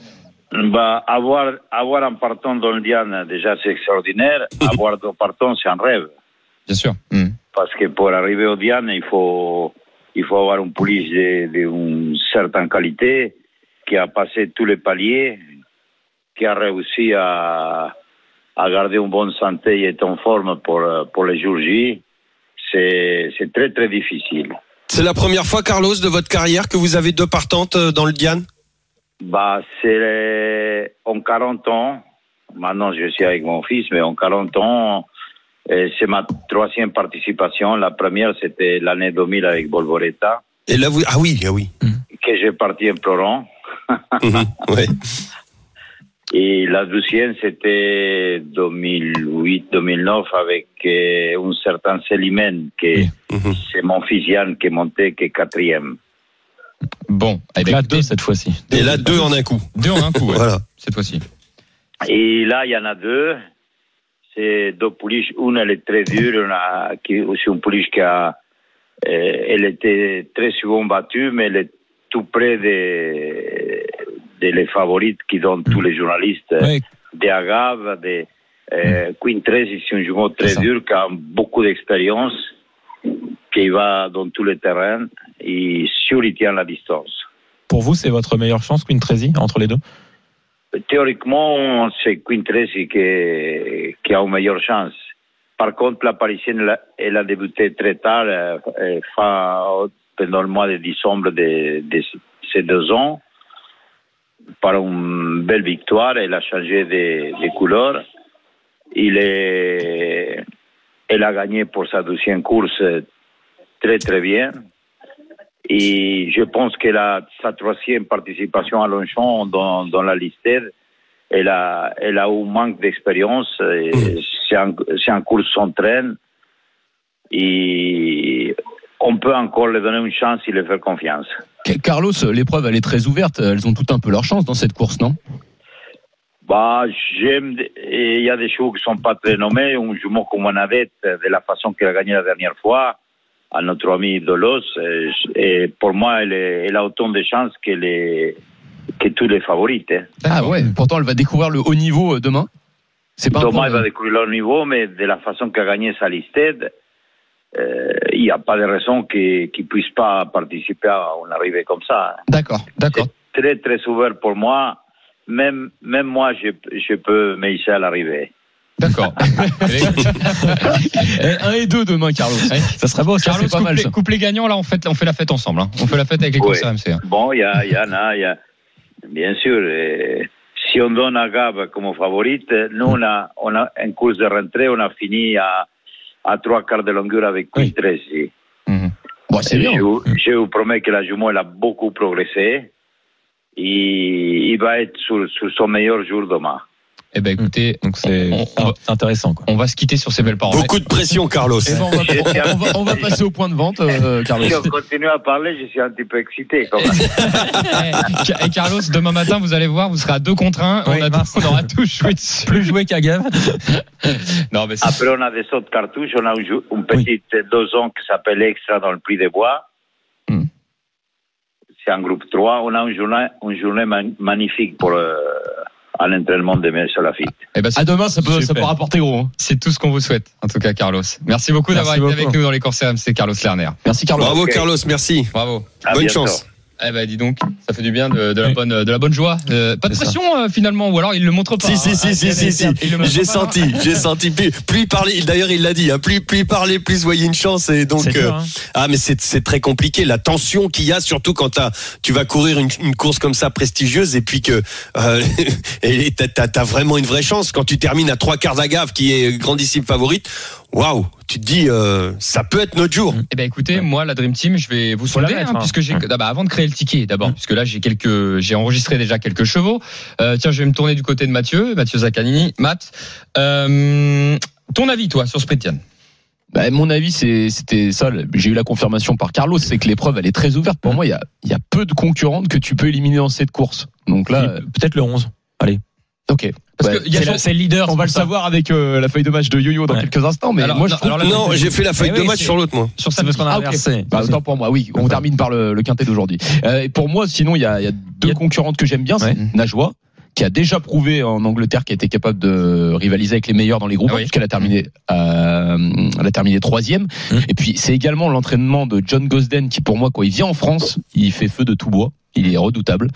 Bah, avoir, avoir un partant dans le Diane, déjà, c'est extraordinaire. <laughs> avoir deux partants, c'est un rêve. Bien sûr. Hmm. Parce que pour arriver au Diane, il faut, il faut avoir un pouliche de- d'une certaine qualité, qui a passé tous les paliers, qui a réussi à, à garder une bonne santé et être en forme pour, pour les jours J. C'est, c'est très, très difficile. C'est la première fois, Carlos, de votre carrière que vous avez deux partantes euh, dans le Diane? Bah, c'est en 40 ans. Maintenant, je suis avec mon fils, mais en 40 ans, c'est ma troisième participation. La première, c'était l'année 2000 avec Volvoreta, Et là, vous. Ah oui, ah oui. que j'ai parti en pleurant. <laughs> Mhm, ouais. Et la deuxième, c'était 2008-2009 avec euh, un certain Célimène, que Mhm. c'est mon fils Yann qui est monté, qui est quatrième. Bon, eh Et ben, là, deux cette fois-ci. Et là, deux en un coup. deux en un coup, ouais, <laughs> Voilà. cette fois-ci. Et là, il y en a deux. C'est deux pouliches. Une, elle est très dure. Une, a- qui, c'est une pouliche qui a, euh, elle était très souvent battue, mais elle est tout près des, des les favorites qui donnent tous les journalistes. Ouais. Des Agave, des euh, Queen 13, c'est un jumeau très dur qui a beaucoup d'expérience, qui va dans tous les terrains et sûr, il tient la distance. Pour vous, c'est votre meilleure chance, Queen Tracy, entre les deux? Théoriquement, c'est Queen Tracy qui, a une meilleure chance. Par contre, la Parisienne, a, elle a débuté très tard, euh, fin, pendant le mois de décembre de, de ces deux ans, par une belle victoire. Elle a changé de, couleur. Il elle a gagné pour sa deuxième course très très bien. Et je pense que la, sa troisième participation à Longchamp dans, dans la liste, elle a, elle a un manque d'expérience. et C'est un, un cours sans train. Et on peut encore lui donner une chance et lui faire confiance. Carlos, l'épreuve elle est très ouverte. Elles ont tout un peu leur chance dans cette course, non? Bah, j'aime, il y a des chevaux qui sont pas très nommés. Un jumeau comme Manavette, de la façon qu'elle a gagné la dernière fois, à notre ami Dolos. Et, et pour moi, elle, est- elle a autant de chances que, les, que tous les favorites. hein. Ah ouais. Pourtant, elle va découvrir le haut niveau euh, demain. C'est pas un Thomas problème. va découvrir leur niveau, mais de la façon qu'a gagné sa listed, euh, il n'y a pas de raison qu'il ne puisse pas participer à une arrivée comme ça. D'accord, d'accord. C'est très, très ouvert pour moi. Même, même moi, je, je peux me hisser à l'arrivée. D'accord. <laughs> Un et deux demain, Carlos. Ça serait beau, ça Carlos, pas mal. ça. coupe les gagnants, là, on fait, on fait la fête ensemble. hein. On fait la fête avec les Oui. courses RMC. hein. Bon, il y, a- il y en a, il y a, bien sûr. euh, si on donne à Gab comme favorite, nous, on a, on a une course de rentrée, on a fini à, à trois quarts de longueur avec Queen Tracy. Mhm. Bon, c'est bien. Je, vous- je vous promets que la jument elle a beaucoup progressé. Et il va être sur, sur son meilleur jour demain. Eh ben écoutez, Donc c'est intéressant. Quoi. on va se quitter sur ces belles paroles. Beaucoup de pression, Carlos. Eh ben, on, va, on va- on va passer au point de vente, euh, Carlos. Si on continue à parler, je suis un petit peu excité. quand même. Eh, Et Carlos, demain matin, vous allez voir, vous serez à deux contre un. Oui, on, a- mince. on aura tout joué <laughs> dessus. Plus joué qu'Agave. Non, mais c'est- Après, on a des autres cartouches. On a un, jou- un petit dosant qui s'appelle Extra dans le prix des bois. Hmm. C'est un groupe 3. On a une journée, une journée man- magnifique pour euh, un entraînement de mes Lafitte. eh ben, c'est- À demain, ça peut, ça peut rapporter gros. hein. c'est tout ce qu'on vous souhaite, en tout cas, Carlos. Merci beaucoup d'avoir été avec nous dans les courses RMC, Carlos Lerner. Merci, Carlos. Bravo. Carlos, merci. Bravo. À Bonne bientôt. chance. Eh ben, dis donc, ça fait du bien de, de la Oui. bonne, de la bonne joie. Euh, pas de pression euh, finalement, ou alors il le montre pas. Si, si, hein. si, Ah, si, si, si. J'ai senti, j'ai senti. Plus, plus il parlait, d'ailleurs, il l'a dit, hein, plus, plus il parlait, plus vous voyez une chance. Et donc, euh, dur, hein. ah, mais c'est, c'est très compliqué. La tension qu'il y a, surtout quand t'as, tu vas courir une, une course comme ça prestigieuse et puis que, euh, <laughs> et t'as, t'as, t'as vraiment une vraie chance quand tu termines à trois quarts d'agave qui est grandissime favorite. Waouh, tu te dis, euh, ça peut être notre jour. Eh ben écoutez, moi la Dream Team, je vais vous sonder, mettre, hein, hein. puisque j'ai ah bah, avant de créer le ticket d'abord, Mm. puisque là j'ai quelques, j'ai enregistré déjà quelques chevaux. Euh, tiens, je vais me tourner du côté de Mathieu, Mathieu Zaccanini, Matt. Euh, ton avis toi sur Spritian Bah, mon avis, c'est- c'était ça. J'ai eu la confirmation par Carlos, c'est que l'épreuve, elle est très ouverte. Pour moi, il y a, il y a peu de concurrentes que tu peux éliminer dans cette course. Donc là, Peut-être le 11. ok. Parce que il y a C'est le- leader. On va le ça. savoir avec euh, la feuille de match de Yo-Yo dans Ouais. quelques instants. Mais Alors, moi, je non, trouve alors, Non, j'ai fait la feuille Eh de oui, match sur l'autre, moi. sur C'est parce qu'on a Ah. Bah, autant pour moi, oui. On termine par le, le quintet d'aujourd'hui. Euh, pour moi, sinon, il y a, il y a deux Il y a- concurrentes que j'aime bien. C'est Ouais. Najwa, qui a déjà prouvé en Angleterre qu'elle était capable de rivaliser avec les meilleurs dans les groupes, Ah oui. puisqu'elle a terminé, euh, elle a terminé troisième. Mmh. Et puis, c'est également l'entraînement de John Gosden, qui pour moi, quand il vient en France, il fait feu de tout bois. Il est redoutable.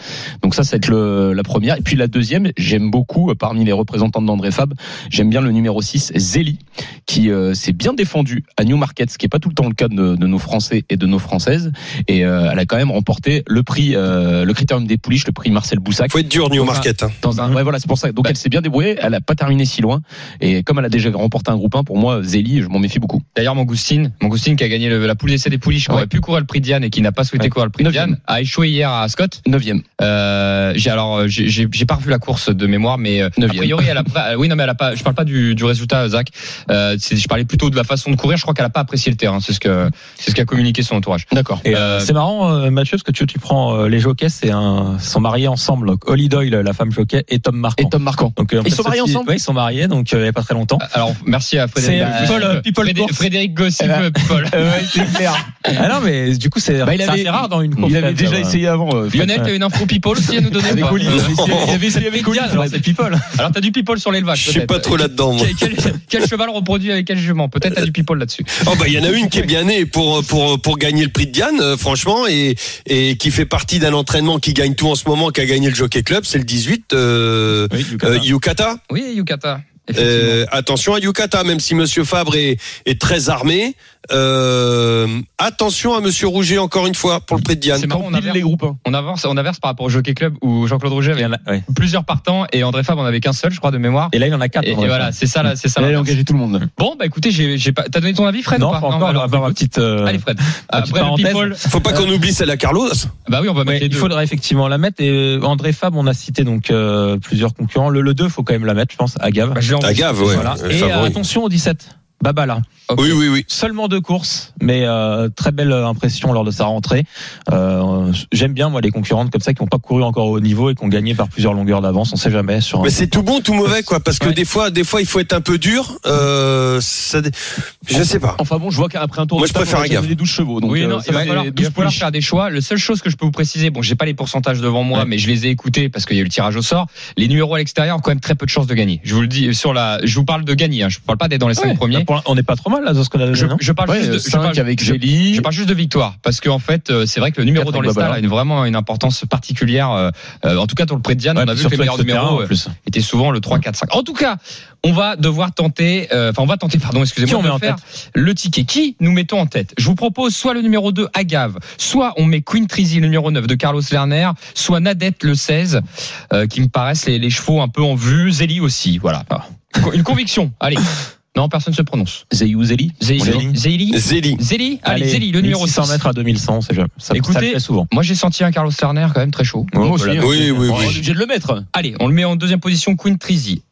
Donc ça, c'est le, la première. Et puis la deuxième, j'aime beaucoup, euh, parmi les représentants d'André Fab, j'aime bien le numéro 6, Zélie, qui euh, s'est bien défendu à Newmarket, ce qui est pas tout le temps le cas de, de nos Français et de nos Françaises. Et euh, elle a quand même remporté le prix, euh, le critérium des pouliches, le prix Marcel Boussac. Faut être dur, New Market. hein. Dans un, ouais, voilà, c'est pour ça. Donc Bah. elle s'est bien débrouillée. Elle a pas terminé si loin. Et comme elle a déjà remporté un groupe 1, pour moi, Zélie, je m'en méfie beaucoup. D'ailleurs, Mangoustine, Mangoustine qui a gagné le- la poule d'essai des pouliches, qui Ouais. aurait pu courir le prix de Diane et qui n'a pas souhaité Ouais. courir le prix. Diane, a échoué hier à Scott. Neuvième. Euh, j'ai alors euh, j'ai pas revu la course de mémoire, mais euh, a priori elle a pas. Oui, non, mais elle a pas. Je parle pas du, du résultat, Zach. Euh, je parlais plutôt de la façon de courir. Je crois qu'elle a pas apprécié le terrain. C'est ce que c'est ce qu'a communiqué son entourage. D'accord. Euh, c'est marrant, Mathieu, parce que tu, tu prends les jockeys, c'est un, sont mariés ensemble. Donc, Holly Doyle, la femme jockey, et Tom Marquand. Et Tom Marquand. Donc, Ils fait, sont mariés ensemble Oui, ils sont mariés, donc euh, il n'y a pas très longtemps. Alors merci à Frédéric. C'est People, People Frédé- Course. Frédéric Gossip, People. <laughs> ouais, c'est clair. ah non, mais du coup, c'est Bah, rare dans une course. Il avait déjà essayé avant. Euh. Lionel, t'as une info People aussi à nous donner <laughs> ou Avec pas Oli. Il il avait essayé avec. Alors, c'est People. Alors t'as du People sur l'élevage. Je suis pas trop là-dedans, moi. Quel, cheval reproduit avec quel jument Peut-être t'as du People là-dessus. Oh bah il y en a une qui est bien née pour pour pour gagner le prix de Diane euh, franchement et et qui fait partie d'un entraînement qui gagne tout en ce moment qui a gagné le Jockey Club c'est le 18 euh, Oui, Yucatan. euh, Yukata Oui, Yukata. Euh, attention à Yukata même si Monsieur Fabre est est très armé euh, attention à Monsieur Rouget encore une fois pour le prix de Diane C'est marrant, on les groupes. hein. on avance, on inverse par rapport au Jockey Club où Jean-Claude Rouget Il y avait en a- ouais. plusieurs partants et André Fabre en avait qu'un seul, je crois, de mémoire. Et là, il en a quatre. Et, voilà, c'est ça, c'est ça. Elle a engagé tout le monde. Bon, bah écoutez, j'ai, pas, t'as donné ton avis, Fred Non, ou pas pas encore. on va alors, faire une petite. euh, Allez, Fred. petite Après parenthèse. people, faut pas qu'on oublie celle à Carlos bah oui, on va mettre il deux. faudrait effectivement la mettre. Et euh, André Fab, on a cité donc euh, plusieurs concurrents. Le, le 2, faut quand même la mettre, je pense, à Gave. Bah, ouais Voilà. euh, Et euh, attention au 17. Babala. Oui oui oui Seulement deux courses, mais euh, très belle impression lors de sa rentrée. Euh, J'aime bien moi les concurrentes comme ça qui n'ont pas couru encore au niveau et qui ont gagné par plusieurs longueurs d'avance. On sait jamais sur. mais c'est tout bon tout mauvais quoi parce que Ouais. des fois des fois il faut être un peu dur euh, ça je sais pas Enfin bon, je vois qu'après un tour Moi, de je préfère un gaffe. des 12 chevaux. Donc, oui, euh, non, ça il va fait falloir, il 12 va falloir faire des choix. La seule chose que je peux vous préciser, bon, j'ai pas les pourcentages devant moi, Ouais. mais je les ai écoutés parce qu'il y a eu le tirage au sort. Les numéros à l'extérieur ont quand même très peu de chances de gagner. Je vous le dis sur la, je vous parle de gagner. Hein. Je parle pas d'être dans les cinq Ouais, premiers. On n'est pas trop mal là dans ce qu'on a donné, Je, je parle Ouais, juste de, je 5 parle- avec je- Gély. Je parle juste de victoire parce qu'en fait euh, c'est vrai que le numéro dans les Babala. a une, vraiment une importance particulière. euh, euh, en tout cas dans le prix de Diane, Ouais, on a vu que les meilleurs numéros en plus. étaient souvent le 3, 4, 5. En tout cas, on va devoir tenter, euh, enfin on va tenter, pardon, Qui excusez-moi, on de met en faire le ticket. Qui nous mettons en tête? Je vous propose soit le numéro 2 Agave, soit on met Queen Trizy le numéro 9 de Carlos Lerner, soit Nadette le 16, euh, qui me paraissent les, les chevaux un peu en vue, Zélie aussi, voilà. Une conviction, allez. Non, personne ne se prononce. Zeyou Zeli. Zélie Zélie Zélie Allez, Zélie, le numéro 600 6. mètres à 2100, c'est ça, ça Écoutez, le fait souvent. Moi, j'ai senti un Carlos Lerner quand même très chaud. Moi aussi. voilà. hein. oui oui On est oui obligé de le mettre. Allez, on le met en deuxième position, Queen Trizy.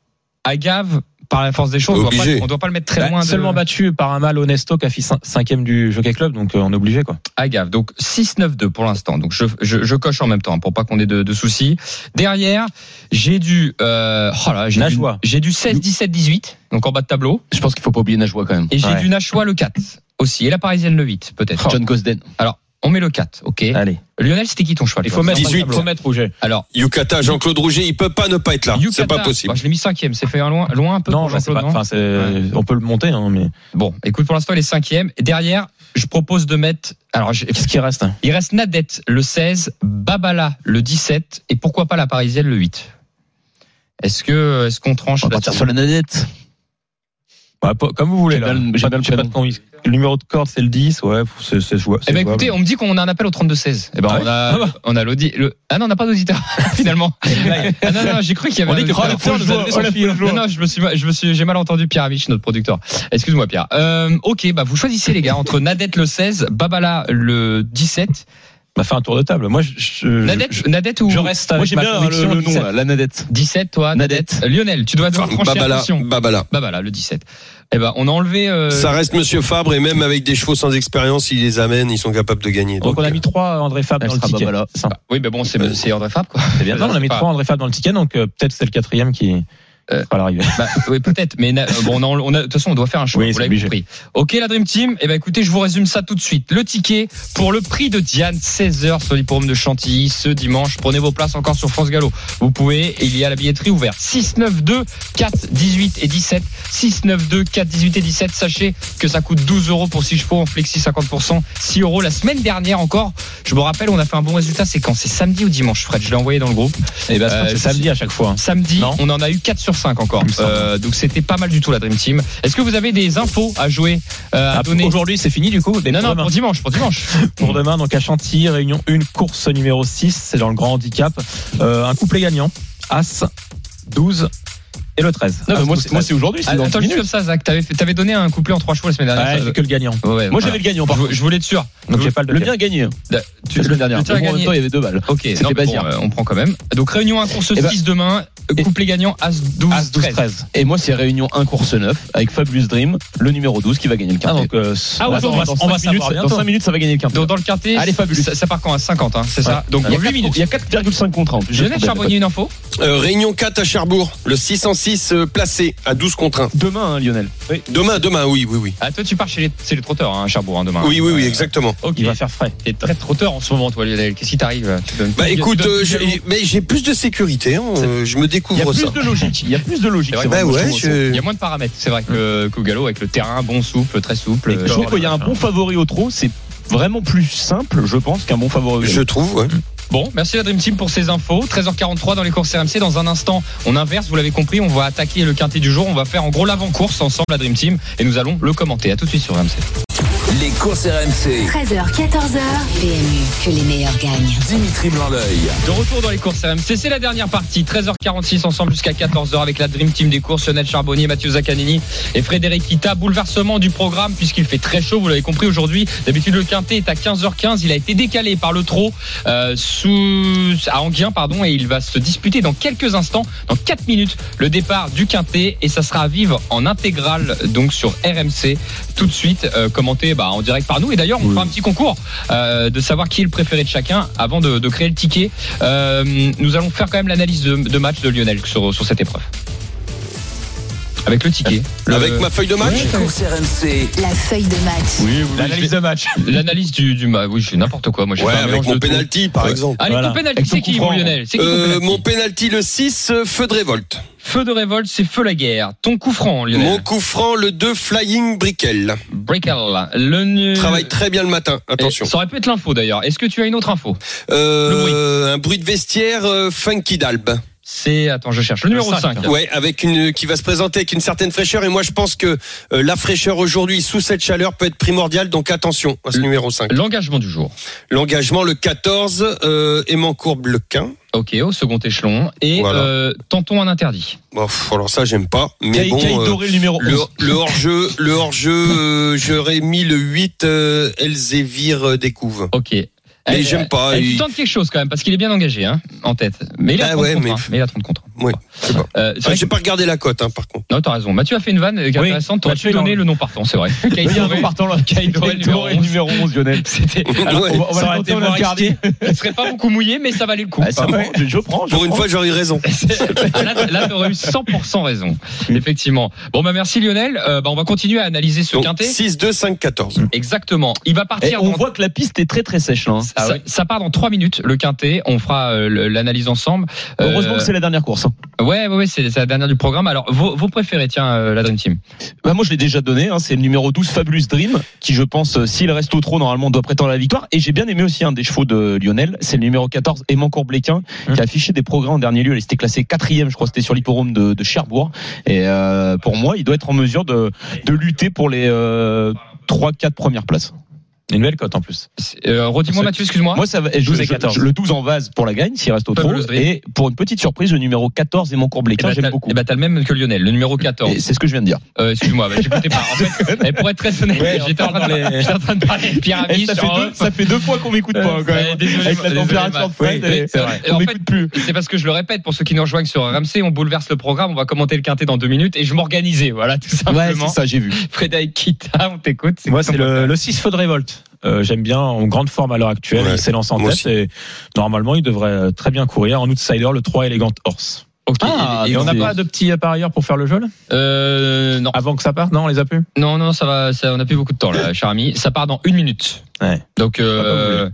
Agave, par la force des choses, on doit, pas, on doit pas le mettre très Bah, loin. de- Seulement battu par un mal Honesto qui a fait cin- cinquième du Jockey Club, donc euh, on est obligé quoi. Agave. Donc 6-9-2 pour l'instant. Donc je, je, je coche en même temps hein, pour pas qu'on ait de, de soucis. Derrière, j'ai du euh, oh là, j'ai du, j'ai du 16-17-18, donc en bas de tableau. Je pense qu'il faut pas oublier Najwa quand même. Et j'ai Ouais. du Nachois le 4 aussi. Et la parisienne le 8, peut-être. John Cosden. Alors, on met le 4, ok. Allez, Lionel, c'était qui ton cheval il faut mettre, 18. il faut mettre Rouget. Alors, Yukata, Jean-Claude Rouget, il peut pas ne pas être là. C'est pas possible. bah, je l'ai mis cinquième, c'est fait loin, loin un peu Non, pour Jean-Claude, pas- non enfin, c'est- on peut le monter, hein, mais Bon, écoute, pour l'instant, il est cinquième. Et derrière, je propose de mettre. Alors, qu'est-ce qui reste hein il reste Nadette le 16, Babala le 17, et pourquoi pas la parisienne le 8. Est-ce que est-ce qu'on tranche On va partir sur la nadette. Bah, pas- Comme vous voulez là. Le- Pas- pas de conviction. Numéro de corde c'est le 10, ouais, c'est c'est jouable. Eh ben écoutez, on me dit qu'on a un appel au 32-16. Eh ben Ah on a on a l'audi le ah non on n'a pas d'auditeur <laughs> finalement. <laughs> ah non non j'ai cru qu'il y avait On un dit que a fil. Non non je me suis je me suis j'ai mal entendu Pierre Amiche notre producteur. Excuse-moi Pierre. Euh, ok bah vous choisissez les gars entre Nadette le 16, Babala le 17. On a fait un tour de table. Moi, je, je- Nadette je- Nadette ou je reste Moi avec j'aime ma bien conviction, le, le nom 17. là, la nadette. 17 toi Nadette. Nadette. Lionel tu dois devoir trancher Babala. Babala. Babala le 17. Eh ben on a enlevé euh, Ça reste Monsieur Fabre et même avec des chevaux sans expérience, il les amène, ils sont capables de gagner. Donc, on a mis trois André Fab Elle dans le ticket. Babala. Oui mais bon c'est c'est André Fab quoi. C'est bien. Non, on a mis trois André Fab dans le ticket, donc euh, peut-être c'est le quatrième qui Euh, fera l'arrivée. Bah, oui, peut-être, mais na- euh, bon, on a, on a- de toute façon, on doit faire un choix. Oui, vous l'avez compris. Ok, la Dream Team. Eh ben, écoutez, je vous résume ça tout de suite. Le ticket pour le prix de Diane, 16h sur l'hippodrome de Chantilly ce dimanche. Prenez vos places encore sur France Gallo. Vous pouvez. Il y a la billetterie ouverte. 6, 9, 2, 4, 18 et 17. 6, 9, 2, 4, 18 et 17. Sachez que ça coûte 12 euros pour 6 chevaux en flexi 50%. 6 euros. La semaine dernière encore, je me rappelle, on a fait un bon résultat. C'est quand? C'est samedi ou dimanche, Fred? Je l'ai envoyé dans le groupe. Et ben, Euh, c'est samedi à chaque fois. hein. Samedi, Non. on en a eu 4 sur 5 encore. Euh, donc c'était pas mal du tout la Dream Team. Est-ce que vous avez des infos à jouer euh, à Ah, donner Aujourd'hui, c'est fini du coup. Non, non, demain. pour dimanche, pour dimanche. <laughs> Pour demain, donc à Chantilly, réunion 1, course numéro 6, c'est dans le grand handicap. Euh, un couplet gagnant, As, 12 et le 13. Non, mais As, moi 12, c'est moi, 13. c'est aujourd'hui, c'est Ah, Attends, 10 juste comme ça, Zach, t'avais, donné un couplet en 3 chevaux la semaine dernière. Ouais, Ça, que le gagnant. ouais, Moi voilà. j'avais le gagnant par je, contre. je voulais être sûr. Donc j'ai pas le Le bien gagné. Tu, La semaine dernière. le a Mais bon, en même temps, il y avait deux balles. Ok, non, pas bon, dire. euh, on prend quand même. Donc réunion 1 course Eh ben, 6 demain, couplet gagnant As 12, As, 12, 13. 13. Et moi c'est réunion 1 course 9 avec Fabulous Dream, le numéro 12 qui va gagner le Ah, quintet. donc, euh, Ah, on va, dans on va 5 minutes, savoir dans bientôt. 5 minutes ça va gagner le. Donc dans le quartier, Allez, fabuleux. Ça, part quand à 50, hein, c'est ça Ouais. Donc Il y dans a 8 minutes. Il y a 4,5 contrats en plus. Lionel Charbonnier, une info Euh, réunion 4 à Cherbourg, le 606 euh, placé à 12 contre 1. Demain, hein, Lionel. Demain, demain, oui, oui, oui. Ah, toi, tu pars chez les, c'est les trotteurs, hein, à Cherbourg, hein, demain. Oui, oui, oui, exactement. Ok. Il va faire frais. T'es très trotteur en ce moment, toi, Lionel. Qu'est-ce qui t'arrive Tu donnes- Bah tu écoute, donnes euh, galop. mais j'ai plus de sécurité, hein, euh, je me Il y a découvre plus ça. de logique. Il y a plus de logique. C'est <laughs> vrai. c'est Bah ouais, je trouve. Il y a moins de paramètres, c'est vrai, que- qu'au galop, avec le terrain bon, souple, très souple. Je trouve qu'il y a un bon favori au trot, c'est vraiment plus simple, je pense, qu'un bon favori au galop. je trouve, ouais. Bon, merci la Dream Team pour ces infos. 13h43 dans les courses RMC. Dans un instant, on inverse, vous l'avez compris, on va attaquer le quintet du jour. On va faire en gros l'avant-course ensemble, la Dream Team, et nous allons le commenter. À tout de suite sur RMC. Les courses RMC. 13h, 14h. PMU, que les meilleurs gagnent. Dimitri Blanc-L'œil. De retour dans les courses RMC, c'est la dernière partie. 13h46 ensemble jusqu'à 14h avec la Dream Team des courses, Lionel Charbonnier, Mathieu Zaccanini et Frédéric Kita. Bouleversement du programme puisqu'il fait très chaud, vous l'avez compris aujourd'hui. D'habitude, le quintet est à 15h15. Il a été décalé par le trot euh, sous, à Anguien, pardon, et il va se disputer dans quelques instants, dans 4 minutes, le départ du quintet et ça sera à vivre en intégrale donc sur RMC tout de suite, euh, commenté bah, en direct par nous. Et d'ailleurs, on fera un petit concours euh, de savoir qui est le préféré de chacun avant de, de créer le ticket. Euh, nous allons faire quand même l'analyse de, de match de Lionel sur, sur cette épreuve. Avec le ticket. Le- Avec ma feuille de match RMC. La feuille de match. Oui, oui, L'analyse je de match. L'analyse du, du match. Oui, je fais n'importe quoi. Moi, j'ai Ouais, fait un avec mon penalty, par Ouais. exemple. Allez, Voilà. ton penalty, c'est qui, mon. Lionel C'est qui Euh, penalty mon penalty le 6, euh, feu de révolte. Feu de révolte, c'est feu la guerre. Ton coup franc, Lionel. Mon coup franc, le 2, Flying Brickel. Breakel. Le Travaille très bien le matin, attention. Et Ça aurait pu être l'info d'ailleurs. Est-ce que tu as une autre info Euh, un bruit de vestiaire, euh, Funky Dalb. C'est attends, je cherche le numéro cinq, 5. Ouais, avec une qui va se présenter avec une certaine fraîcheur et moi je pense que euh, la fraîcheur aujourd'hui sous cette chaleur peut être primordiale donc attention à ce Le- numéro 5. L'engagement du jour. L'engagement le 14 euh, Aimant Courbe le quin. Ok, au second échelon. Et Voilà. euh, tentons un interdit. Bon, pff, alors ça j'aime pas mais bon Caille euh, Doré, le numéro le, 11. le hors-jeu, le hors-jeu, euh, j'aurais mis le 8 euh, Elzevir euh, Découve. Ok. Mais Eh, j'aime pas, eh, il- Tu tentes quelque chose quand même parce qu'il est bien engagé hein, en tête. Mais il a Ah 30 ouais, contre, mais- hein. mais il a 30 contre. Oui, je sais pas. Euh, c'est j'ai que- pas regardé la cote, hein, par contre. Non, t'as raison. Mathieu a fait une vanne euh, Oui, intéressante. T'aurais pu donner le nom partant, c'est vrai. <laughs> Il y a un Kaïdoré- nom partant Kaïdoré, numéro 11. numéro 11, Lionel. <laughs> C'était. Alors, on va, on le été tenter, on va moins le garder. risqué. Il serait pas beaucoup mouillé, mais ça valait le coup. Ah, ça je, je prends. je Pour une fois, j'aurais eu raison. <laughs> Ah, là, là t'aurais eu 100% raison. Effectivement. Bon, bah, merci Lionel. Euh, bah, on va continuer à analyser ce Donc, quintet. 6, 2, 5, 14. Exactement. Il va Et partir on dans- voit que la piste est très très sèche là. Hein. ça, ça part dans 3 minutes, le quintet. On fera euh, l'analyse ensemble. Euh, Heureusement que c'est la dernière course. hein. Ouais, ouais, ouais, c'est la dernière du programme. Alors, vos, vos préférés, tiens, euh, la Dream Team. Bah moi je l'ai déjà donné, hein, c'est le numéro 12 Fabulous Dream qui je pense euh, s'il reste au trot normalement doit prétendre à la victoire et j'ai bien aimé aussi un des chevaux de Lionel, c'est le numéro 14 Aimant Courbléquin qui a affiché des progrès en dernier lieu, il était classé quatrième je crois c'était sur l'hipporome de, de Cherbourg et euh, pour moi il doit être en mesure de, de lutter pour les euh, 3-4 premières places. Une belle cote en plus. Euh, Redis-moi, C'est- Mathieu, excuse-moi. Moi ça va, je- 12 et je- 14. je- le 12 en vase pour la gagne s'il reste au Dream. et pour une petite surprise le numéro 14 Aimant Eh Courbléquin ben, j'aime t'as- beaucoup. eh ben, t'as le même que Lionel, le numéro 14. Et c'est ce que je viens de dire. Euh, excuse-moi, bah, j'écoutais pas. En fait, <laughs> eh, pour être très honnête, Ouais, on j'étais en, train de- dans les- <laughs> j'étais en train de parler de Et Amiche ça, fait deux, off. ça fait deux fois qu'on m'écoute pas quand Ouais, même. désolé, Avec la désolé, température de Fred, Oui, et- c'est vrai. Et on m'écoute plus. C'est parce que je le répète pour ceux qui nous rejoignent sur RMC, on bouleverse le programme, on va commenter le quintet dans deux minutes et je m'organisais, voilà, tout Ouais, simplement. c'est ça, j'ai vu. Frédéric Kita, on t'écoute. Moi, c'est le 6 Feu de révolte. Euh, J'aime bien, en grande forme à l'heure actuelle. Ouais, il s'élance en tête et normalement, il devrait euh, très bien courir. En outsider, le 3 Elegant Horse. Ah, et, Et on n'a pas de petits euh, parieurs pour faire le jeu là euh, non. Avant que ça parte Non, on les a plus? Non, non, ça va, ça, on n'a plus beaucoup de temps là, cher ami. Ça part dans une minute. Ouais. Donc, euh,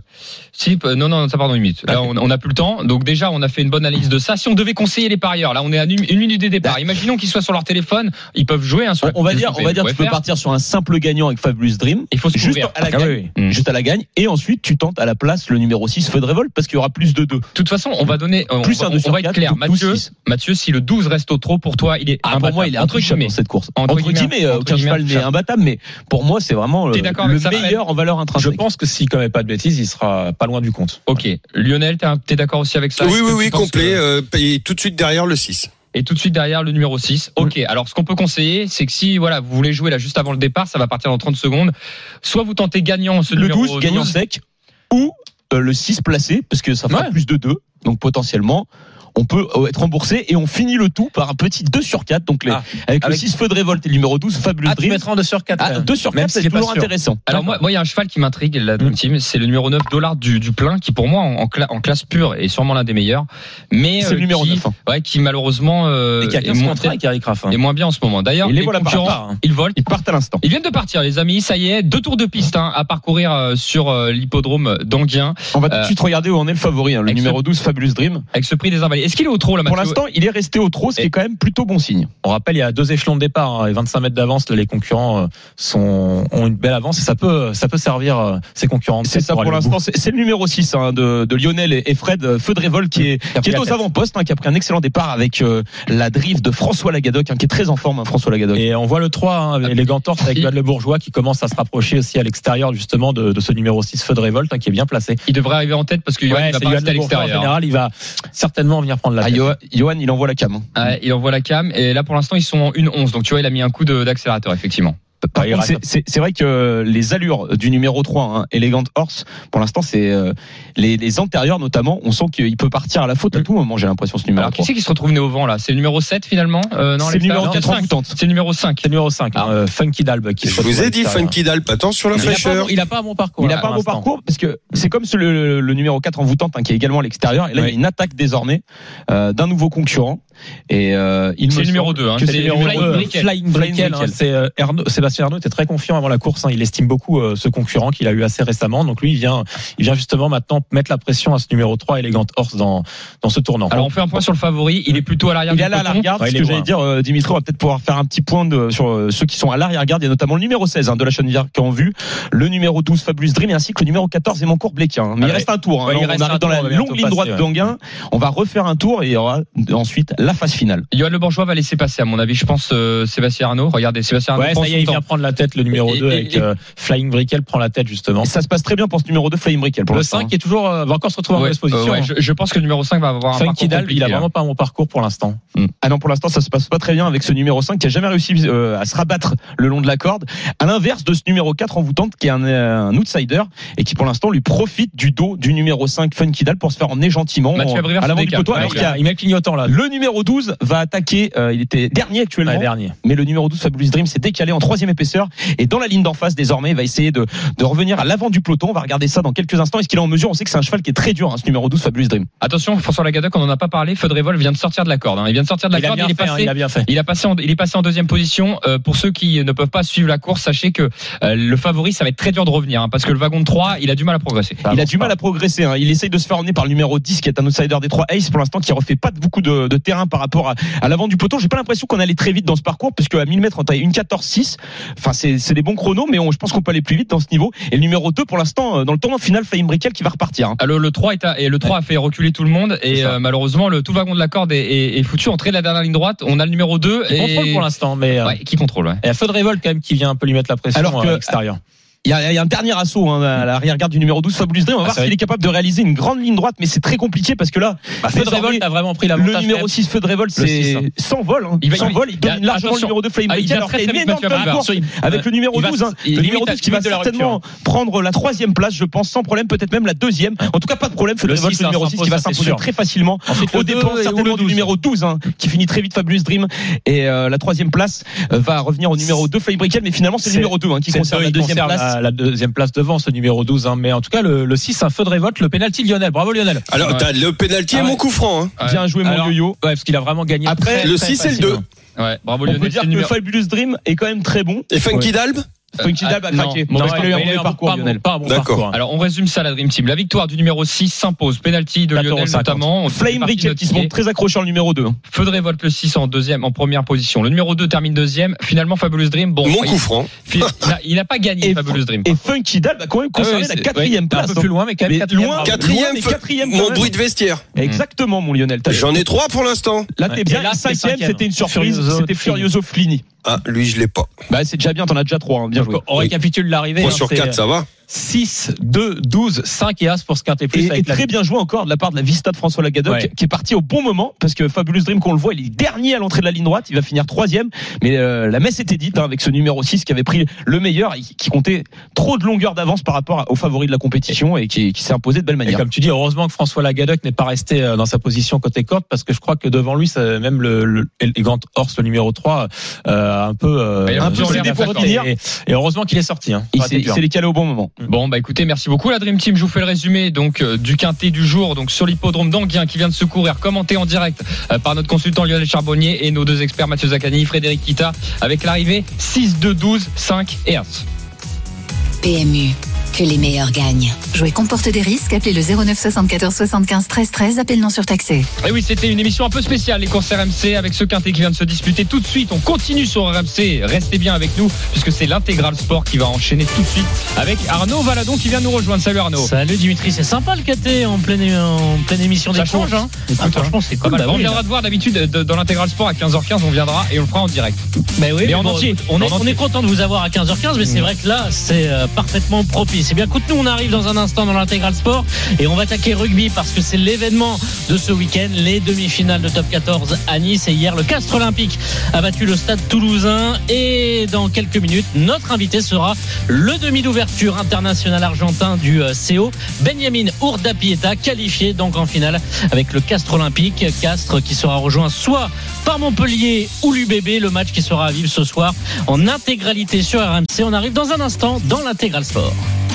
si, non, non, ça part dans une minute. Là, on on n'a plus le temps. Donc déjà, on a fait une bonne analyse de ça. Si on devait conseiller les parieurs, là, on est à une, minute des départs. Imaginons qu'ils soient sur leur téléphone, ils peuvent jouer. Hein, sur On, va dire, on va dire, tu peux partir sur un simple gagnant avec Fabulous Dream. Il faut se Juste à la Ah gagne, juste à la gagne, et ensuite tu tentes à la place le numéro 6 Feu de révolte parce qu'il y aura plus de 2 De toute façon, on va donner. on Plus va, un on sur va être clair. Mathieu, 12-6. Mathieu, si le 12 reste au trop pour toi, il est Ah, pour moi, il est entre guillemets. cette course. Entre Entre, guillemets, guillemets, euh, aucun guillemets, cheval n'est imbattable, mais pour moi, c'est vraiment le, meilleur en valeur intrinsèque. Pense que s'il commet pas de bêtises, il sera pas loin du compte. Ok. Lionel, t'es d'accord aussi avec ça? Oui, oui, oui, complet. que- euh, et tout de suite derrière le 6. Et tout de suite derrière le numéro 6. Ok, alors ce qu'on peut conseiller, c'est que si voilà, vous voulez jouer là juste avant le départ, ça va partir dans 30 secondes. Soit vous tentez gagnant ce Le numéro 12 gagnant sec ou euh, le 6 placé parce que ça fera Ouais. plus de 2. Donc potentiellement, on peut euh, être remboursé et on finit le tout par un petit 2 sur 4. Donc les, Ah, avec, avec- le 6 Feu de révolte et le numéro 12 Fabulous Ah, tu Dream. mettras en 2 sur 4. Ah, 2 sur Même 4, si c'est toujours intéressant. Alors moi, moi, il y a un cheval qui m'intrigue, la Dream Team, c'est le numéro 9 dollars du, du plein, qui pour moi en, en cla- en classe pure est sûrement l'un des meilleurs, mais C'est le euh, numéro qui, 9, hein. ouais, qui malheureusement euh, Et qui a est 15 moins, avec Eric Raffin. est moins bien en ce moment. D'ailleurs, les concurrents, rapport, hein. ils volent. Ils partent à l'instant. Ils viennent de partir, les amis. Ça y est, deux tours de piste hein, à parcourir euh, sur euh, l'hippodrome d'Anguien On va tout de suite regarder où en est le favori, hein, le numéro 12 Fabulous Dream. avec ce prix des invalides. Est-ce qu'il est au trot là, Pour l'instant, il est resté au trot, ce qui est quand même plutôt bon signe. On rappelle, il y a deux échelons de départ hein, et 25 mètres d'avance. Les concurrents euh, sont, ont une belle avance et ça peut, ça peut servir euh, ses concurrents. de C'est ça pour l'instant. C'est le numéro 6 hein, de, de Lionel et, Fred euh, Feu de révolte qui est, Qui est aux avant-postes, hein, qui a pris un excellent départ avec euh, la drive de François Lagadoc, hein, qui est très en forme, hein, François Lagadoc. Et on voit le 3, hein, avec les gants torses avec Johan Le Bourgeois qui commence à se rapprocher aussi à l'extérieur justement de, de ce numéro 6 Feu de révolte hein, qui est bien placé. Il devrait arriver en tête parce que Ouais, il va pas à En l'extérieur. général, il va certainement venir prendre la Ah. Johan, Johan, il envoie la cam. hein. Ouais, il envoie la cam et là pour l'instant ils sont en 1-11 donc tu vois il a mis un coup d'accélérateur effectivement. Par contre, c'est- c'est c'est vrai que les allures du numéro 3, hein, Elegant Horse, pour l'instant, c'est euh, les, les antérieurs notamment. On sent qu'il peut partir à la faute à tout moment. J'ai l'impression ce numéro Alors qui 3. c'est qui se retrouve né au vent là? C'est le numéro 7 finalement? Euh, non, C'est le numéro l'extérieur 4 Non, en envoûtante. C'est le numéro 5. C'est le numéro 5, Ah. hein, euh, Funky Dalb qui Je vous ai dit. Funky Dalp, attention la fraîcheur. Il a pas un bon parcours. Il n'a pas un l'instant. parcours parce que c'est comme ce- le, le numéro 4 envoûtante hein, qui est également à l'extérieur. Et là, Oui. il y a une attaque désormais euh, d'un nouveau concurrent. Et euh, il C'est me le numéro semble 2 hein, que c'est c'est le le numéro numéro deux. deux. Briquet. Flying Flying hein, c'est euh, Ernaud- Sébastien Arnaud était très confiant avant la course. hein. il estime beaucoup euh, ce concurrent qu'il a eu assez récemment. Donc lui, il vient, il vient justement maintenant mettre la pression à ce numéro 3 Elegant Horse dans dans ce tournant. Alors on fait un point sur le favori, il est plutôt à l'arrière Il est à peloton. l'arrière. Ouais, ce que j'allais dire, euh, Dimitri, on va peut-être pouvoir faire un petit point de, sur euh, ceux qui sont à l'arrière-garde. Il y a notamment le numéro 16 hein, de la Chenevière qui en vue, le numéro 12 Fabulous Dream et ainsi que le numéro 14 Aimant Bléquin. Mais Ah il reste un tour. hein. Ouais, il on reste arrive un dans tour, la on longue ligne droite ouais. d'Anguin. On va refaire un tour et il y aura ensuite la phase finale. Johan Le Bourgeois va laisser passer à mon avis, je pense euh, Sébastien Arnaud. Regardez Sébastien Arnaud Ouais, prendre la tête le numéro Et- 2 et- avec et- euh, Flying Brickell prend la tête justement. Et ça se passe très bien pour ce numéro 2 Flying Brickell pour Le l'instant, 5 est toujours euh, va encore se retrouver en mauvaise position. euh, ouais, je, je pense que le numéro 5 va avoir un Funky parcours Dal, compliqué, il a là. vraiment pas un bon parcours pour l'instant. Mm. Ah non, pour l'instant, ça se passe pas très bien avec ce numéro 5 qui a jamais réussi euh, à se rabattre le long de la corde. À l'inverse de ce numéro 4 envoûtante qui est un, euh, un outsider et qui pour l'instant lui profite du dos du numéro 5 Funky Dal pour se faire emmener gentiment Mathieu à l'avant du poteau. Ouais, alors il, qu'il y a a- il met le clignotant là. le numéro 12 va attaquer, euh, il était dernier actuellement. Ouais, dernier. Mais le numéro 12 Fabulous Dream s'est décalé en troisième épaisseur et dans la ligne d'en face désormais il va essayer de, de revenir à l'avant du peloton. On va regarder ça dans quelques instants. Est-ce qu'il est en mesure? On sait que c'est un cheval qui est très dur, hein, ce numéro 12 Fabulous Dream. Attention, François Lagadoc, on en a pas parlé. Feudrevol vient de sortir de la corde. hein. Il vient de sortir de la Il a corde. bien Il est fait, hein, passé. il a bien fait. Il a passé en, il est passé en deuxième position. Euh, pour ceux qui ne peuvent pas suivre la course, sachez que euh, le favori, ça va être très dur de revenir, hein, parce que le wagon de 3, il a du mal à progresser. Ça il a du pas. mal à progresser. hein. Il essaye de se faire emmener par le numéro 10 qui est un outsider des 3 Ace pour l'instant qui refait pas beaucoup de, de terrain par rapport à, à l'avant du peloton. J'ai pas l'impression qu'on allait très vite dans ce parcours puisque à 1000 mètres on taille une 14-6. Enfin c'est c'est des bons chronos mais on- je pense qu'on peut aller plus vite dans ce niveau. Et le numéro 2 pour l'instant euh, dans le tournoi final Flying Brickell qui va repartir. hein. Ah, Le, le 3 est à- et le 3 a fait reculer tout le monde et euh, malheureusement le tout le wagon de la corde est, est- est foutu entrée de la dernière ligne droite on a le numéro 2 Il et contrôle pour l'instant, mais euh, Ouais, qui contrôle ouais. il y a Feu de Révolte quand même qui vient un peu lui mettre la pression Alors que- à l'extérieur. Il y, a, il y a un dernier assaut hein, à l'arrière-garde du numéro 12 Fabulous Dream. On va Ah, voir s'il est capable de réaliser une grande ligne droite mais c'est très compliqué parce que là Bah, Feu de Révolte a vraiment pris le numéro quand 6 Feu de Révolte c'est hein. sans vol. Hein. Il sans il- vol, il domine largement le numéro 2 Flying Ah, il alors qu'il y a une énorme avec le numéro Il va- 12 hein. le numéro à 12 qui va certainement prendre la troisième place je pense sans problème peut-être même la deuxième en tout cas pas de problème Feu de Révolte le numéro ça 6 qui va s'imposer très facilement au dépens certainement du 12. numéro 12 hein, qui finit très vite Fabulous Dream et euh, la troisième place euh, va revenir au numéro 2 Flying Brickell mais finalement c'est le numéro 2 hein, qui conserve la deuxième place La, la deuxième place devant ce numéro 12. hein. Mais en tout cas, le, le 6, un feu de révolte. Le pénalty Lionel. Bravo Lionel. Alors, Ouais. t'as le penalty Ah et ouais. mon coup franc. hein. bien joué mon yo-yo Ouais, parce qu'il a vraiment gagné. Après, très, le très 6 et le facilement. 2. Ouais, bravo on peut Lionel, dire que le numéro- Fabulous Dream est quand même très bon Et Funky Dalb? Funky Dab a Ah, non, craqué non, parce qu'il a eu un mauvais parcours pas, Lionel pas un bon parcours. hein. Alors on résume ça la Dream Team. La victoire du numéro 6 s'impose. Penalty de 4,50. Lionel notamment. Flame notre qui se montre très accrocheur le numéro 2 Feu de révolte le 6 en deuxième, en première position. Le numéro 2 termine deuxième. Finalement Fabulous Dream. Bon, Mon il- coup franc. <laughs> il n'a- pas gagné Fabulous Dream. et Funky Dab a quand même conservé Ah la quatrième Un place peu plus loin, mais quand même quatrième. mon bruit de vestiaire. exactement mon Lionel J'en ai trois pour l'instant. là t'es bien c'est cinquième c'était une surprise c'était. Furioso Flini Ah, lui, je l'ai pas. bah c'est déjà bien t'en as déjà trois hein. bien joué on récapitule l'arrivée. 3 hein, sur c'est 4, ça va. 6, 2, 12, 5 et As pour ce quintet plus. Et, et la très bien joué encore de la part de la Vista de François Lagadoc Ouais. qui est parti au bon moment parce que Fabulous Dream qu'on le voit il est dernier à l'entrée de la ligne droite il va finir troisième mais euh, la messe était dite hein, avec ce numéro 6 qui avait pris le meilleur et qui comptait trop de longueur d'avance par rapport aux favoris de la compétition et qui, qui s'est imposé de belle Et manière comme tu dis, heureusement que François Lagadoc n'est pas resté euh, dans sa position côté corde parce que je crois que devant lui, ça- même le, le élégant Horse, le numéro 3, euh, a un peu, euh, un peu cédé pour. Et, et heureusement qu'il est sorti. Hein. il s'est décalé au bon moment Bon bah écoutez merci beaucoup la Dream Team. Je vous fais le résumé donc euh, du quintet du jour donc sur l'hippodrome d'Anguien qui vient de se courir commenté en direct euh, par notre consultant Lionel Charbonnier et nos deux experts Mathieu Zaccani Frédéric Kita avec l'arrivée 6 2 12 5 et As. PMU, que les meilleurs gagnent. Jouer comporte des risques. Appelez le 09 74 75 13 13. Appel non surtaxé. Et oui, c'était une émission un peu spéciale, les courses RMC, avec ce quintet qui vient de se disputer tout de suite. On continue sur RMC. Restez bien avec nous, puisque c'est l'intégral sport qui va enchaîner tout de suite avec Arnaud Valadon qui vient nous rejoindre. Salut Arnaud. Salut Dimitri, c'est sympa le KT en pleine, en pleine émission d'échange. change. Hein. Ah, franchement, c'est Pas cool. mal. bah on oui, viendra te voir d'habitude de- dans l'intégral sport à 15h15. On viendra et on le fera en direct. Bah oui, Mais en bon, entier. On est, En on entier. est content de vous avoir à 15h15, mais c'est vrai que là, c'est euh, parfaitement propice. Et bien, écoute, nous, on arrive dans un instant dans l'intégral sport et on va attaquer rugby parce que c'est l'événement de ce week-end, les demi-finales de top 14 à Nice. Et hier, le Castre Olympique a battu le stade toulousain. Et dans quelques minutes, notre invité sera le demi d'ouverture international argentin du euh, CO, Benjamin Urdapieta, qualifié donc en finale avec le Castre Olympique. Castre qui sera rejoint soit par Montpellier ou l'UBB, le match qui sera à vivre ce soir en intégralité sur RMC. On arrive dans un instant dans l'intégral sport.